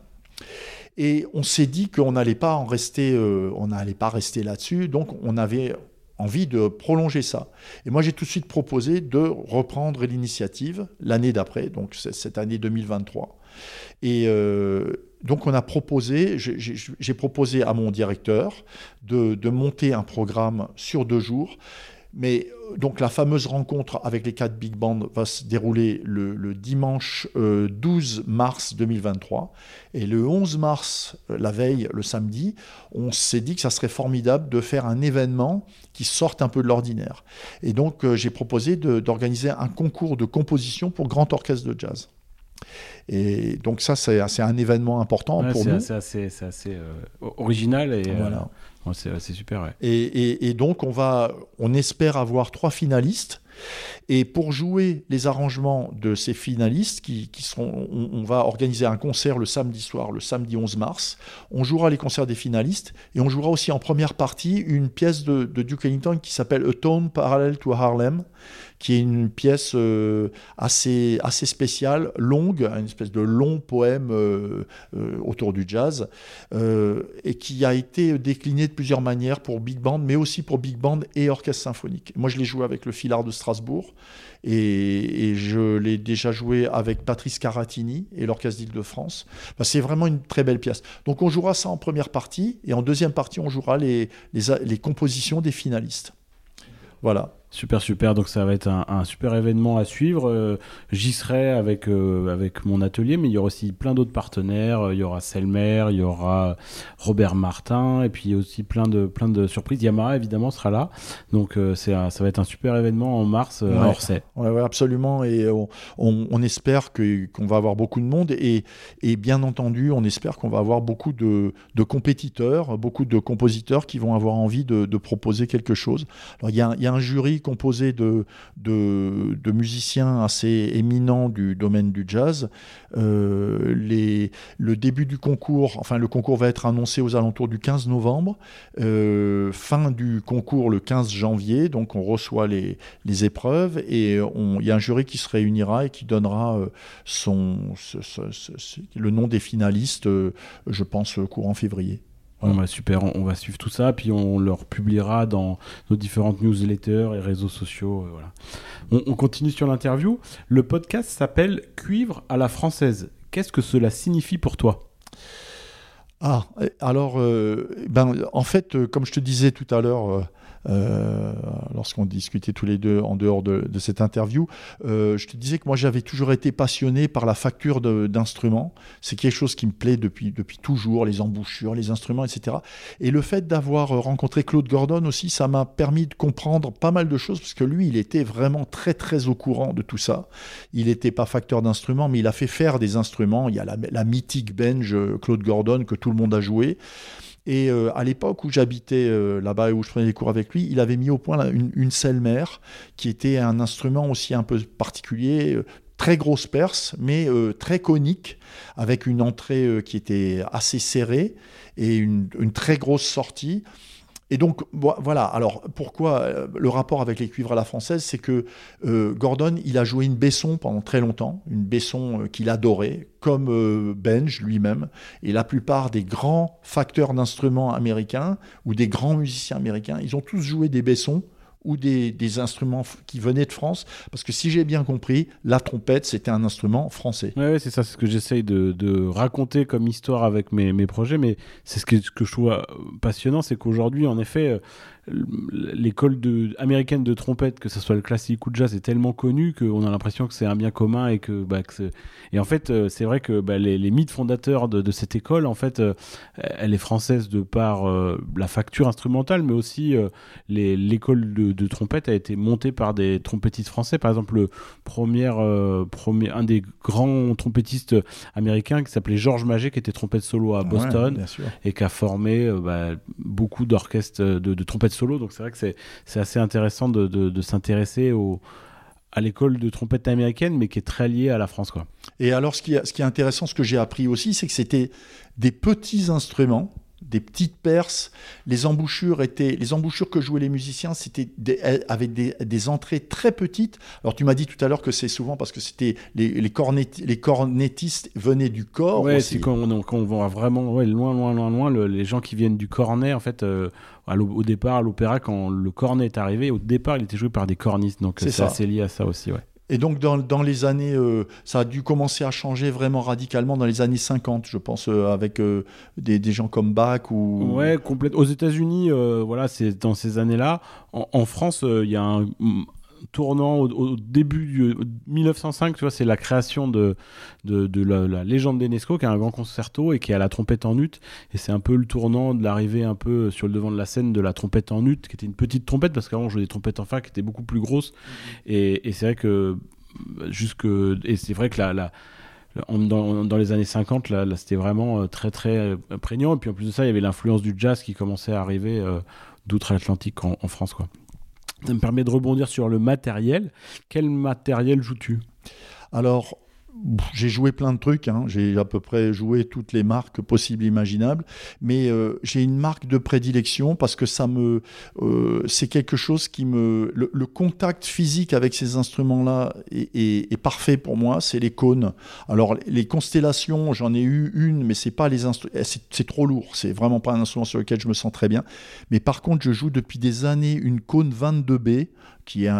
Et on s'est dit qu'on n'allait pas en rester, on rester là-dessus. Donc, on avait envie de prolonger ça. Et moi, j'ai tout de suite proposé de reprendre l'initiative l'année d'après, donc cette année 2023. Et donc on a proposé, j'ai proposé à mon directeur de, monter un programme sur deux jours. Mais euh, donc la fameuse rencontre avec les quatre big bands va se dérouler le, dimanche 12 euh, mars 2023. Et le 11 mars, euh, la veille, le samedi, on s'est dit que ça serait formidable de faire un événement qui sorte un peu de l'ordinaire. Et donc j'ai proposé d'organiser un concours de composition pour grand orchestre de jazz. Et donc ça, c'est un événement important pour nous. C'est assez, assez euh, original et euh, voilà. c'est super. Ouais. Et, et, et, donc on va, on espère avoir trois finalistes. Et pour jouer les arrangements de ces finalistes, qui, qui seront, on, va organiser un concert le samedi soir, le samedi 11 mars. On jouera les concerts des finalistes et on jouera aussi en première partie une pièce de, de Duke Ellington qui s'appelle A Tone Parallel to Harlem, qui est une pièce euh, assez, assez spéciale, longue, une espèce de long poème euh, euh, autour du jazz, et qui a été décliné de plusieurs manières pour big band, mais aussi pour big band et orchestre symphonique. Moi, je l'ai joué avec le Filard de Strasbourg, et, je l'ai déjà joué avec Patrice Caratini et l'Orchestre d'Île-de-France. c'est vraiment une très belle pièce. Donc on jouera ça en première partie, et en deuxième partie, on jouera les, les compositions des finalistes. Voilà. Super, super. Donc ça va être un, super événement à suivre. Euh, j'y serai avec, euh, avec mon atelier, mais il y aura aussi plein d'autres partenaires. Il y aura Selmer, il y aura Robert Martin, et puis aussi plein de, plein de surprises. Yamaha, évidemment, sera là. Donc euh, c'est ça va être un super événement en mars à Orsay. Ouais, absolument. Et on, espère qu'on va avoir beaucoup de monde. Et, et bien entendu, on espère qu'on va avoir beaucoup de, de, compétiteurs, beaucoup de compositeurs qui vont avoir envie de, de proposer quelque chose. Alors il y a, il y a un jury composé de, de, musiciens assez éminents du domaine du jazz. Euh, les, le début du concours, enfin le concours va être annoncé aux alentours du 15 novembre, euh, fin du concours le 15 janvier, donc on reçoit les, les épreuves et il y a un jury qui se réunira et qui donnera euh, son, le nom des finalistes, je pense, courant février. Bah, super, on, va suivre tout ça, puis on leur publiera dans nos différentes newsletters et réseaux sociaux. Euh. On, continue sur l'interview. Le podcast s'appelle Cuivre à la française. Qu'est-ce que cela signifie pour toi? Ah, alors, euh, ben, en fait, euh, comme je te disais tout à l'heure, lorsqu'on discutait tous les deux en dehors de, cette interview, euh, je te disais que moi j'avais toujours été passionné par la facture d'instruments. C'est quelque chose qui me plaît depuis, depuis toujours, les embouchures, les instruments, etc. Et le fait d'avoir rencontré Claude Gordon aussi, ça m'a permis de comprendre pas mal de choses, parce que lui, il était vraiment très très au courant de tout ça. Il n'était pas facteur d'instruments, mais il a fait faire des instruments. Il y a la, la mythique Benj Claude Gordon que tout le monde a joué. Et euh, à l'époque où j'habitais euh, là-bas et où je prenais des cours avec lui, il avait mis au point une, une mère qui était un instrument aussi un peu particulier, euh, très grosse perce, mais très conique, avec une entrée qui était assez serrée et une très grosse sortie. Et donc, voilà. Alors, pourquoi euh, le rapport avec les cuivres à la française C'est que euh, Gordon, il a joué une baisson pendant très longtemps, une baisson euh, qu'il adorait, comme Benj lui-même. Et la plupart des grands facteurs d'instruments américains ou des grands musiciens américains, ils ont tous joué des baissons ou des, instruments qui venaient de France Parce que si j'ai bien compris, la trompette, c'était un instrument français. Oui, c'est ça, c'est ce que j'essaye de, raconter comme histoire avec mes, projets, mais c'est ce que, ce que, je trouve euh, passionnant, c'est qu'aujourd'hui, en effet, euh, l'école de, américaine de trompette, que ce soit le classique ou le jazz, est tellement connue qu'on a l'impression que c'est un bien commun et que, bah, et en fait, euh, c'est vrai que bah, les, mythes fondateurs de, cette école, en fait, euh, elle est française de par euh, la facture instrumentale, mais aussi l'école de, trompette a été montée par des trompettistes français. Par exemple, le premier, premier, un des grands trompettistes américains qui s'appelait Georges Maget, qui était trompette solo à Boston et qui a formé bah, beaucoup d'orchestres de, de trompettes solo. Donc c'est vrai que c'est assez intéressant de, s'intéresser à l'école de trompette américaine, mais qui est très liée à la France. Quoi. Et alors, ce qui, ce qui est intéressant, ce que j'ai appris aussi, c'est que c'était des petits instruments des petites perces. Les embouchures étaient, les embouchures que jouaient les musiciens, c'était avec des, entrées très petites. Alors tu m'as dit tout à l'heure que c'est souvent parce que c'était les, les, les, cornettistes venaient du corps. Ouais, c'est quand, on voit vraiment loin, loin, loin, loin, les gens qui viennent du cornet, en fait. Euh, au départ, à l'opéra, quand le cornet est arrivé, au départ, il était joué par des cornistes, donc c'est assez lié à ça aussi, ouais. Et donc, dans, les années, euh, ça a dû commencer à changer vraiment radicalement dans les années 50, je pense, euh, avec euh, des, gens comme Bach ou. Ouais, complètement. Aux États-Unis, voilà, c'est dans ces années-là. En, France, il y a un tournant au, début du 1905, tu vois, c'est la création de, de, la, légende d'Enesco, qui est un grand concerto et qui a la trompette en ut. Et c'est un peu le tournant de l'arrivée un peu sur le devant de la scène de la trompette en ut, qui était une petite trompette, parce qu'avant on jouait des trompettes en fa qui étaient beaucoup plus grosses. Et, et c'est vrai que jusque et c'est vrai que la, la dans, dans, les années 50, là, c'était vraiment euh, très très euh, prégnant. Et puis en plus de ça, il y avait l'influence du jazz qui commençait à arriver euh, d'outre-Atlantique en, en, France. Quoi. Ça me permet de rebondir sur le matériel. Quel matériel joues-tu? Alors, j'ai joué plein de trucs, hein. j'ai à peu près joué toutes les marques possibles et imaginables, mais euh, j'ai une marque de prédilection parce que ça me, euh, c'est quelque chose qui me, le, contact physique avec ces instruments-là est, parfait pour moi. C'est les cônes. Alors les constellations, j'en ai eu une, mais c'est pas les eh, c'est trop lourd. C'est vraiment pas un instrument sur lequel je me sens très bien. Mais par contre, je joue depuis des années une cône 22B qui est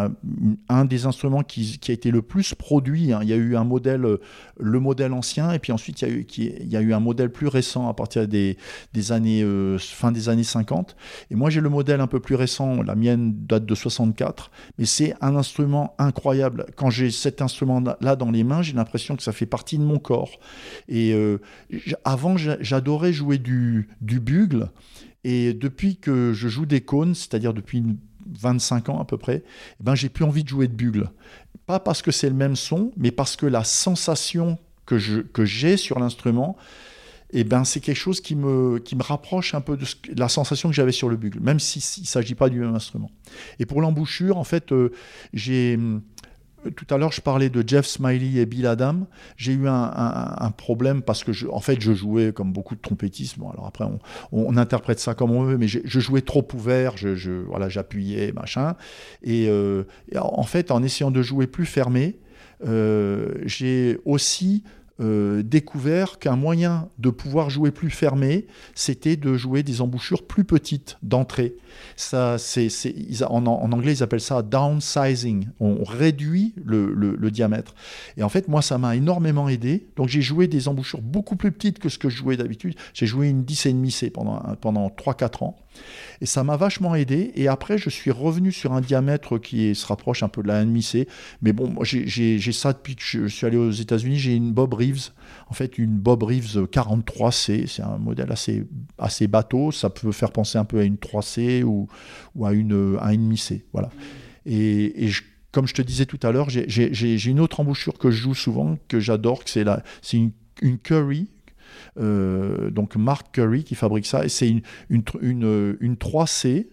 un, des instruments qui, a été le plus produit. Hein. Il y a eu un modèle, euh, le modèle ancien, et puis ensuite il y a eu, un modèle plus récent à partir des, des années, euh, fin des années 50. Et moi j'ai le modèle un peu plus récent, la mienne date de 64, mais c'est un instrument incroyable. Quand j'ai cet instrument-là dans les mains, j'ai l'impression que ça fait partie de mon corps. Et euh, avant, j'adorais jouer du, du bugle. Et depuis que je joue des cônes, c'est-à-dire depuis une 25 ans à peu près, eh ben, j'ai plus envie de jouer de bugle. Pas parce que c'est le même son, mais parce que la sensation que, je, que j'ai sur l'instrument, eh ben, c'est quelque chose qui me, qui me rapproche un peu de, la sensation que j'avais sur le bugle, même s'il ne s'agit pas du même instrument. Et pour l'embouchure, en fait, euh, j'ai tout à l'heure, je parlais de Jeff Smiley et Bill Adam. J'ai eu un, problème parce que, je, en fait, je jouais comme beaucoup de trompettistes. Bon, alors après, on, interprète ça comme on veut, mais je, jouais trop ouvert. Je, voilà, j'appuyais, machin. Et, euh, en fait, en essayant de jouer plus fermé, euh, j'ai aussi euh, découvert qu'un moyen de pouvoir jouer plus fermé, c'était de jouer des embouchures plus petites d'entrée. Ça, c'est, en, anglais, ils appellent ça downsizing. On réduit le, diamètre. Et en fait, moi, ça m'a énormément aidé. Donc, j'ai joué des embouchures beaucoup plus petites que ce que je jouais d'habitude. J'ai joué une 10,5 C pendant, pendant 3-4 ans. Et ça m'a vachement aidé. Et après, je suis revenu sur un diamètre qui se rapproche un peu de la 1,5 C. Mais bon, j'ai ça depuis que je suis allé aux États-Unis. J'ai une Bob Reeves, en fait, une Bob Reeves 43C. C'est un modèle assez, assez bateau. Ça peut faire penser un peu à une 3C ou, ou à une, à une C. Voilà. Et, comme je te disais tout à l'heure, j'ai une autre embouchure que je joue souvent, que j'adore, c'est une, une Curry, donc Mark Curry qui fabrique ça, et c'est une, une, une, une 3C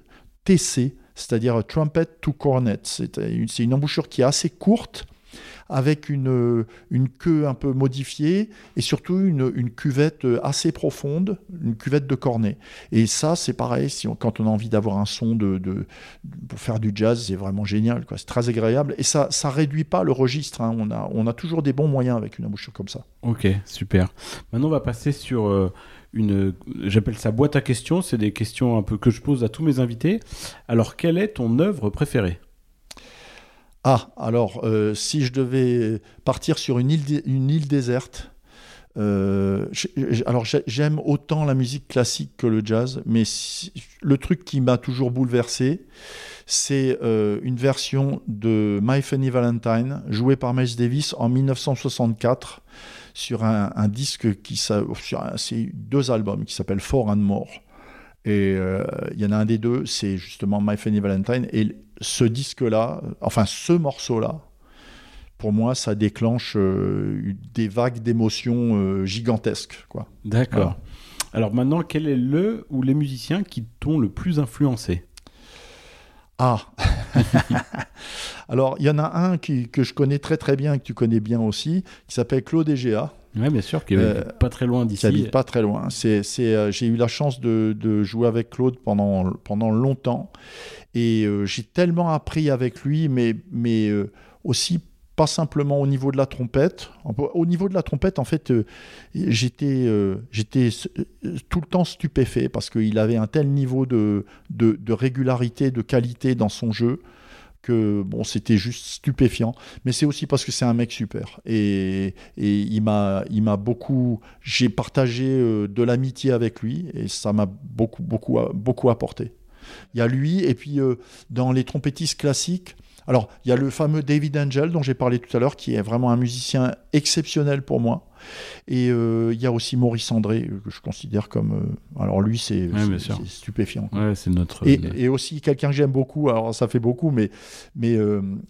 TC, c'est-à-dire Trumpet to Cornet. C'est une embouchure qui est assez courte, avec une, une queue un peu modifiée et surtout une, une, cuvette assez profonde, une cuvette de cornet. Et ça, c'est pareil, si quand on a envie d'avoir un son de, de, pour faire du jazz, c'est vraiment génial. C'est très agréable. Et ça ne réduit pas le registre. Hein. On, a, on a toujours des bons moyens avec une embouchure comme ça. Ok, super. Maintenant, on va passer sur... Euh, une, j'appelle ça boîte à questions. C'est des questions un peu que je pose à tous mes invités. Alors, quelle est ton œuvre préférée? Ah, alors, euh, si je devais partir sur une île, déserte, alors j'aime autant la musique classique que le jazz, mais le truc qui m'a toujours bouleversé, c'est une version de My Funny Valentine jouée par Miles Davis en 1964 sur un, disque qui c'est deux albums qui s'appellent Four and More. Et euh, il y en a un des deux, c'est justement My Funny Valentine. Et ce disque-là, enfin ce morceau-là, pour moi, ça déclenche euh, des vagues d'émotions euh, gigantesques. Quoi. D'accord. Alors maintenant, quel est le ou les musiciens qui t'ont le plus influencé? Ah Alors, il y en a un qui, que je connais très très bien, que tu connais bien aussi, qui s'appelle Claude Egea. Oui, bien sûr, qui n'est euh, pas très loin d'ici. Qui habite pas très loin. C'est, c'est, euh, j'ai eu la chance de, de, jouer avec Claude pendant, pendant longtemps. Et euh, j'ai tellement appris avec lui, mais, mais aussi pas simplement au niveau de la trompette. Au niveau de la trompette, en fait, j'étais, j'étais tout le temps stupéfait parce qu'il avait un tel niveau de, de, de, régularité, de qualité dans son jeu que bon, c'était juste stupéfiant. Mais c'est aussi parce que c'est un mec super. Et, et il m'a, il m'a beaucoup, j'ai partagé euh, de l'amitié avec lui et ça m'a beaucoup, beaucoup, beaucoup apporté. Il y a lui et puis euh, dans les trompettistes classiques. Alors, il y a le fameux David Angel dont j'ai parlé tout à l'heure, qui est vraiment un musicien exceptionnel pour moi. Et euh, il y a aussi Maurice André, euh, que je considère comme. Euh, alors lui, c'est stupéfiant. Ouais, c'est notre. Et, aussi quelqu'un que j'aime beaucoup, alors ça fait beaucoup, mais, mais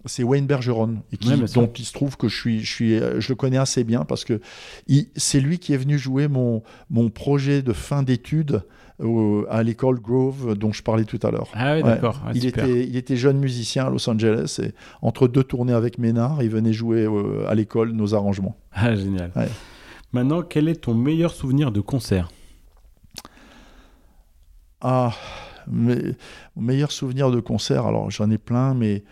c'est Wayne Bergeron, et qui, dont il se trouve que je, suis, je, suis, je le connais assez bien parce que c'est lui qui est venu jouer mon, mon projet de fin d'études à l'école Grove dont je parlais tout à l'heure. Ah oui, d'accord. il, était, il était jeune musicien à Los Angeles et entre deux tournées avec Ménard, il venait jouer à l'école nos arrangements. Ah, génial. Maintenant, quel est ton meilleur souvenir de concert? Ah, mon meilleur souvenir de concert, alors j'en ai plein, mais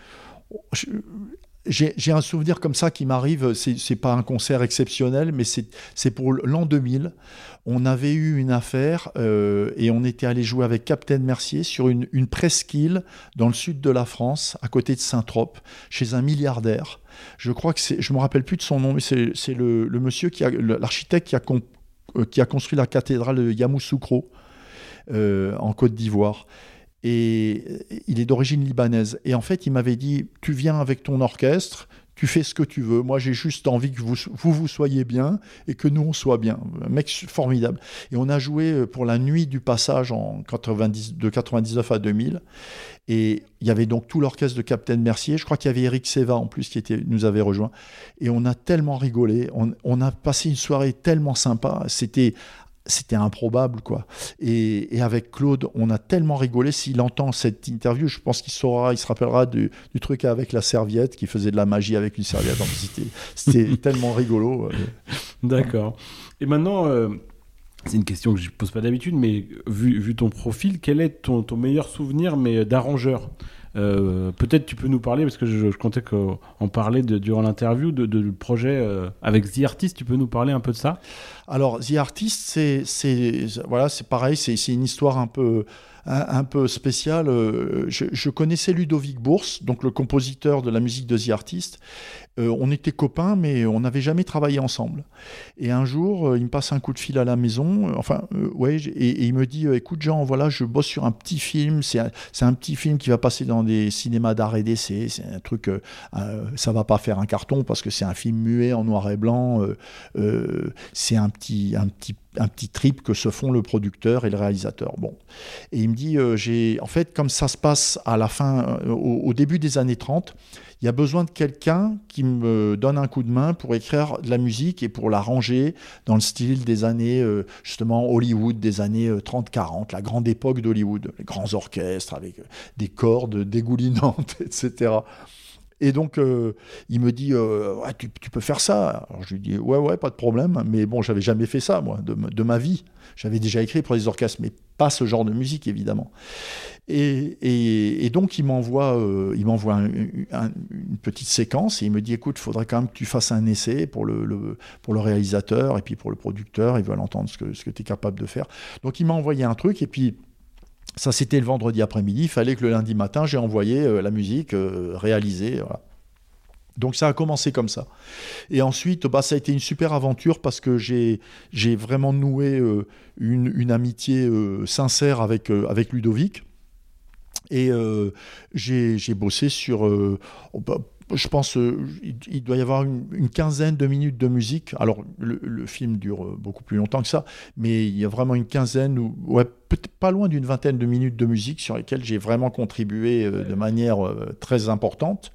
j'ai un souvenir comme ça qui m'arrive, c'est pas un concert exceptionnel, mais c'est pour l'an 2000. On avait eu une affaire euh, et on était allé jouer avec Captain Mercier sur une, presqu'île dans le sud de la France, à côté de Saint-Trope, chez un milliardaire. Je crois que c'est, je me rappelle plus de son nom, mais c'est le, monsieur qui a, l'architecte qui a, euh, qui a construit la cathédrale de Yamoussoukro euh, en Côte d'Ivoire et il est d'origine libanaise. Et en fait, il m'avait dit, tu viens avec ton orchestre, tu fais ce que tu veux. Moi, j'ai juste envie que vous, vous, soyez bien et que nous, on soit bien. Un mec formidable. Et on a joué euh, pour la nuit du passage en 90, de 99 à 2000. Et il y avait donc tout l'orchestre de Captain Mercier. Je crois qu'il y avait Eric Seva en plus qui était, nous avait rejoint. Et on a tellement rigolé. On, on a passé une soirée tellement sympa. C'était c'était improbable, quoi. Et, avec Claude, on a tellement rigolé. S'il entend cette interview, je pense qu'il saura, il se rappellera du, truc avec la serviette, qui faisait de la magie avec une serviette. C'était tellement rigolo. D'accord. Et maintenant, euh, c'est une question que je ne pose pas d'habitude, mais vu, vu, ton profil, quel est ton, ton meilleur souvenir mais d'arrangeur? Euh, peut-être tu peux nous parler, parce que je, comptais en parler durant l'interview, de, de, projet euh, avec The Artist. Tu peux nous parler un peu de ça? Alors, The Artist, c'est voilà, pareil, c'est une histoire un peu un, peu spécial. Euh, je, connaissais Ludovic Bourse, donc le compositeur de la musique de The Artist. Euh, on était copains, mais on n'avait jamais travaillé ensemble. Et un jour, euh, il me passe un coup de fil à la maison, enfin, ouais, et, il me dit Écoute, Jean, voilà, je bosse sur un petit film. C'est un, petit film qui va passer dans des cinémas d'art et d'essai. C'est un truc, ça va pas faire un carton parce que c'est un film muet en noir et blanc. c'est un petit, un petit un petit trip que se font le producteur et le réalisateur. Bon. Et il me dit, euh, j'ai, en fait, comme ça se passe à la fin, euh, au, début des années 30, il y a besoin de quelqu'un qui me donne un coup de main pour écrire de la musique et pour la ranger dans le style des années, euh, justement, Hollywood, des années 30-40, la grande époque d'Hollywood, les grands orchestres avec des cordes dégoulinantes, etc. Et donc, euh, il me dit, euh, tu, peux faire ça. Alors je lui dis, ouais, ouais, pas de problème. Mais bon, j'avais jamais fait ça, moi, de, ma vie. J'avais déjà écrit pour les orchestres, mais pas ce genre de musique, évidemment. Et, donc, il m'envoie euh, une petite séquence et il me dit, écoute, il faudrait quand même que tu fasses un essai pour le, pour le réalisateur et puis pour le producteur. Ils veulent entendre ce que, ce que tu es capable de faire. Donc, il m'a envoyé un truc et puis ça, c'était le vendredi après-midi. Il fallait que le lundi matin, j'ai envoyé euh, la musique euh, réalisée. Donc ça a commencé comme ça. Et ensuite, bah, ça a été une super aventure parce que j'ai, vraiment noué euh, une, amitié sincère avec, avec Ludovic. Et j'ai, j'ai bossé sur... Oh, bah, je pense euh, il doit y avoir une, quinzaine de minutes de musique. Alors, le, film dure euh, beaucoup plus longtemps que ça, mais il y a vraiment une quinzaine, ou ouais, peut-être pas loin d'une vingtaine de minutes de musique sur lesquelles j'ai vraiment contribué euh, de manière très importante.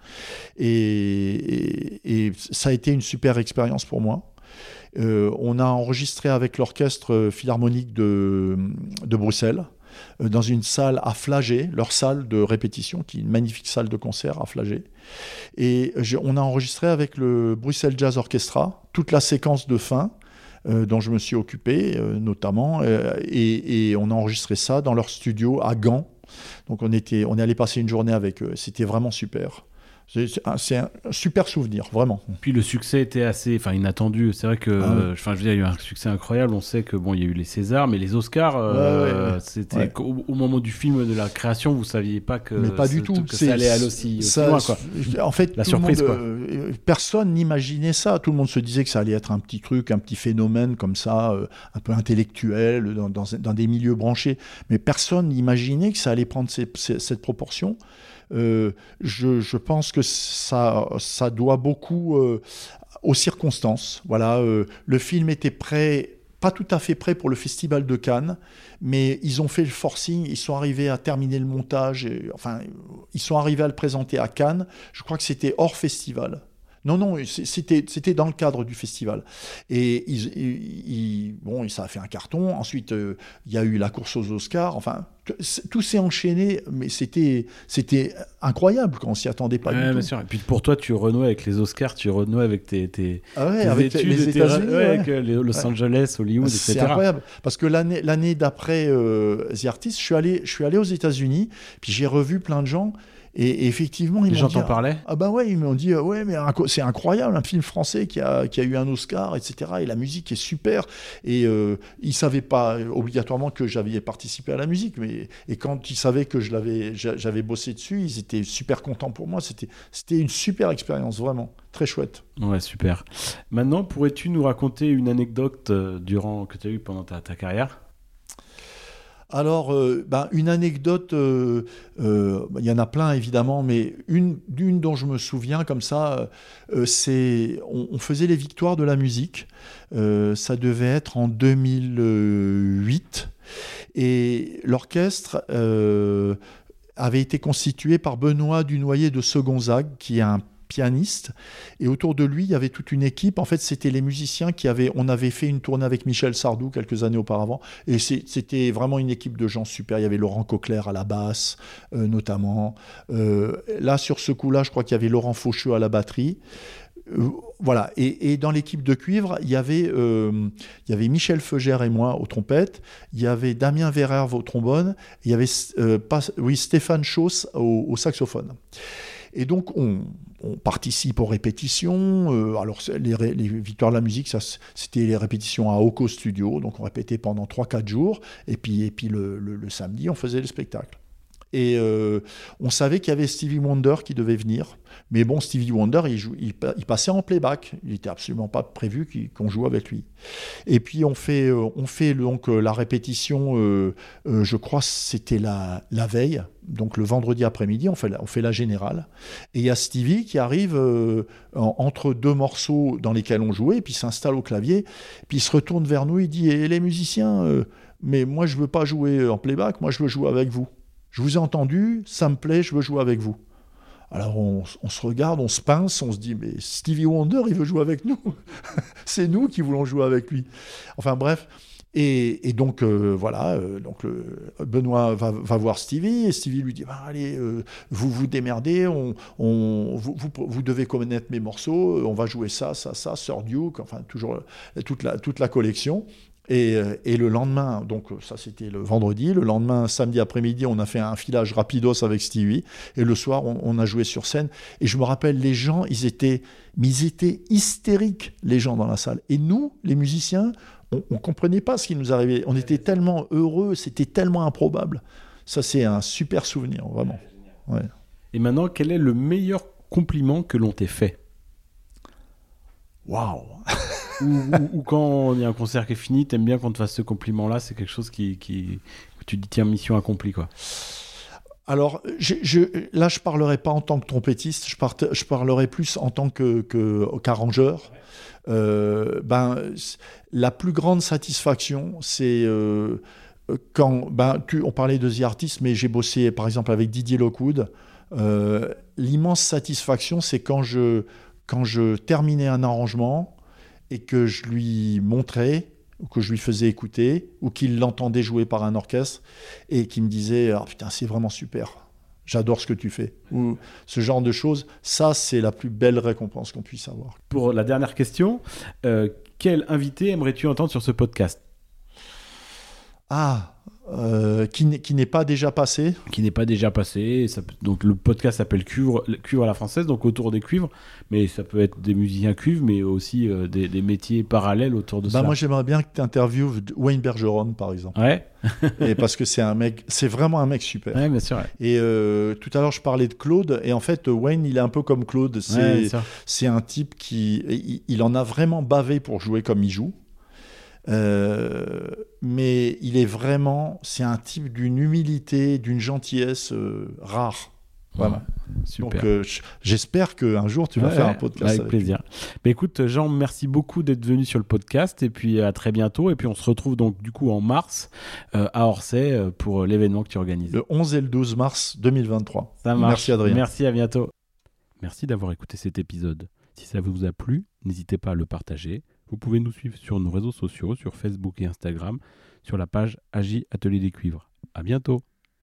Et, ça a été une super expérience pour moi. on a enregistré avec l'orchestre philharmonique de, de Bruxelles. Euh, dans une salle à Flagey, leur salle de répétition, qui est une magnifique salle de concert à Flagey. Et on a enregistré avec le Bruxelles Jazz Orchestra toute la séquence de fin. Euh, dont je me suis occupé euh, notamment, et, et, on a enregistré ça dans leur studio à Gand. Donc on, était, on est allé passer une journée avec eux, c'était vraiment super. C'est un, super souvenir, vraiment. Puis le succès était assez, enfin inattendu. C'est vrai que, ah enfin, je veux dire, il y a eu un succès incroyable. On sait que bon, il y a eu les Césars, mais les Oscars, euh, c'était au, moment du film de la création, vous saviez pas que, mais pas du tout. que ça allait aller aussi, loin, quoi. En fait, la surprise, quoi. Euh, personne n'imaginait ça. Tout le monde se disait que ça allait être un petit truc, un petit phénomène comme ça, euh, un peu intellectuel, dans, dans, des milieux branchés. Mais personne n'imaginait que ça allait prendre cette proportion. Euh, je, pense que ça, ça doit beaucoup euh, aux circonstances. Voilà, euh, le film était prêt pas tout à fait prêt pour le festival de Cannes, mais ils ont fait le forcing, ils sont arrivés à terminer le montage, enfin, ils sont arrivés à le présenter à Cannes. Je crois que c'était hors festival. Non, non, c'était, dans le cadre du festival. Et bon, ça a fait un carton. Ensuite, il y a eu la course aux Oscars. Enfin, tout s'est enchaîné, mais c'était, c'était incroyable quand on s'y attendait pas. du bien sûr. Et puis pour toi, tu renouais avec les Oscars, tu renouais avec tes, tes, ah avec études, les États-Unis, avec Los Angeles, Hollywood, etc. C'est incroyable parce que l'année, l'année d'après euh, The Artist, je suis allé, je suis allé aux États-Unis, puis j'ai revu plein de gens. Et, effectivement, ils Les gens t'en parlaient? Ah bah ouais, ils m'ont dit euh, ouais, mais c'est incroyable, un film français qui a, qui a, eu un Oscar, etc. Et la musique est super. Et euh, ils savaient pas obligatoirement que j'avais participé à la musique, mais et quand ils savaient que je l'avais, j'avais bossé dessus, ils étaient super contents pour moi. C'était, c'était une super expérience, vraiment très chouette. Ouais, super. Maintenant, pourrais-tu nous raconter une anecdote euh, durant que tu as eu pendant ta, ta carrière? Alors, euh, ben, une anecdote, euh, euh, il y en a plein évidemment, mais une, dont je me souviens comme ça, c'est on, faisait les victoires de la musique. ça devait être en 2008 et l'orchestre avait été constitué par Benoît Dunoyer de Segonzague, qui est un pianiste. Et autour de lui, il y avait toute une équipe. En fait, c'était les musiciens qui avaient. On avait fait une tournée avec Michel Sardou quelques années auparavant. Et c'était vraiment une équipe de gens super. Il y avait Laurent Coquelaire à la basse, euh, notamment. Euh, là, sur ce coup-là, je crois qu'il y avait Laurent Faucheux à la batterie. Euh, voilà, et, dans l'équipe de cuivre, il y, avait, il y avait Michel Feugère et moi aux trompettes, il y avait Damien Verrerve au trombone, il y avait oui, Stéphane Chauss au, saxophone. Et donc, on, participe aux répétitions. Euh, alors, les, Victoires de la musique, c'était les répétitions à Oko Studio. Donc, on répétait pendant 3-4 jours. Et puis, et puis le, samedi, on faisait le spectacle. Et euh, on savait qu'il y avait Stevie Wonder qui devait venir. Mais bon, Stevie Wonder, il, passait en playback. Il n'était absolument pas prévu qu'on joue avec lui. Et puis on fait, euh, on fait donc euh, la répétition, je crois c'était la, veille, donc le vendredi après-midi, on fait, la, générale. Et il y a Stevie qui arrive entre deux morceaux dans lesquels on jouait, puis s'installe au clavier, puis il se retourne vers nous, il dit Et les musiciens, mais moi je veux pas jouer en playback, moi je veux jouer avec vous. Je vous ai entendu, ça me plaît, je veux jouer avec vous. Alors on, se regarde, on se pince, on se dit mais Stevie Wonder, il veut jouer avec nous. c'est nous qui voulons jouer avec lui. Enfin bref. Et, donc euh, voilà, euh, donc Benoît va, voir Stevie et Stevie lui dit bah, allez, euh, vous vous démerdez, on, vous, vous, devez connaître mes morceaux, on va jouer ça, ça, ça, Sir Duke, enfin toujours toute la, toute la collection. Euh, et, le lendemain, donc ça c'était le vendredi, le lendemain, samedi après-midi, on a fait un filage rapidos avec Stevie, et le soir, on, a joué sur scène. Et je me rappelle, les gens, ils étaient, mais ils étaient hystériques, les gens dans la salle. Et nous, les musiciens, on ne comprenait pas ce qui nous arrivait. On était tellement heureux, c'était tellement improbable. Ça, c'est un super souvenir, vraiment. Et maintenant, quel est le meilleur compliment que l'on t'ait fait? Waouh ou, quand il y a un concert qui est fini, t'aimes bien qu'on te fasse ce compliment-là, c'est quelque chose qui, tu dis tiens mission accomplie quoi. Alors, je, je- là, je parlerai pas en tant que trompettiste, je, parlerai plus en tant que qu'arrangeur. Euh, ben, la plus grande satisfaction, c'est euh, quand, ben, on parlait de The Artist, mais j'ai bossé par exemple avec Didier Lockwood. Euh, L'immense satisfaction, c'est quand je, quand je terminais un arrangement et que je lui montrais, ou que je lui faisais écouter, ou qu'il l'entendait jouer par un orchestre, et qui me disait ah, Putain, c'est vraiment super, j'adore ce que tu fais. Ou ce genre de choses, ça, c'est la plus belle récompense qu'on puisse avoir. Pour la dernière question, euh, quel invité aimerais-tu entendre sur ce podcast? Ah, euh, qui n'est qui n'est pas déjà passé qui n'est pas déjà passé. Ça donc le podcast s'appelle Cuivre, Cuivre à la française, donc autour des cuivres, mais ça peut être des musiciens cuivres, mais aussi euh, des, des métiers parallèles autour de bah, ça. Moi, j'aimerais bien que tu interviewes Wayne Bergeron, par exemple. Ouais, et parce que c'est un mec, c'est vraiment un mec super. ouais, bien sûr. Ouais. Et euh, tout à l'heure, je parlais de Claude, et en fait, Wayne, il est un peu comme Claude. C'est Ouais, un type qui. Il, il en a vraiment bavé pour jouer comme il joue. Euh, mais il est vraiment. C'est un type d'une humilité, d'une gentillesse euh, rare. Ouais, super. Donc, euh, j'espère qu'un jour, tu vas Ouais, faire un podcast. Avec avec plaisir. Bah, écoute, Jean, merci beaucoup d'être venu sur le podcast et puis à très bientôt. Et puis on se retrouve donc du coup en mars euh, à Orsay euh, pour l'événement que tu organises. Le 11 et le 12 mars 2023. Ça marche. Merci, Adrien. Merci, à bientôt. Merci d'avoir écouté cet épisode. Si ça vous a plu, n'hésitez pas à le partager. Vous pouvez nous suivre sur nos réseaux sociaux, sur Facebook et Instagram, sur la page Agi Atelier des Cuivres. À bientôt.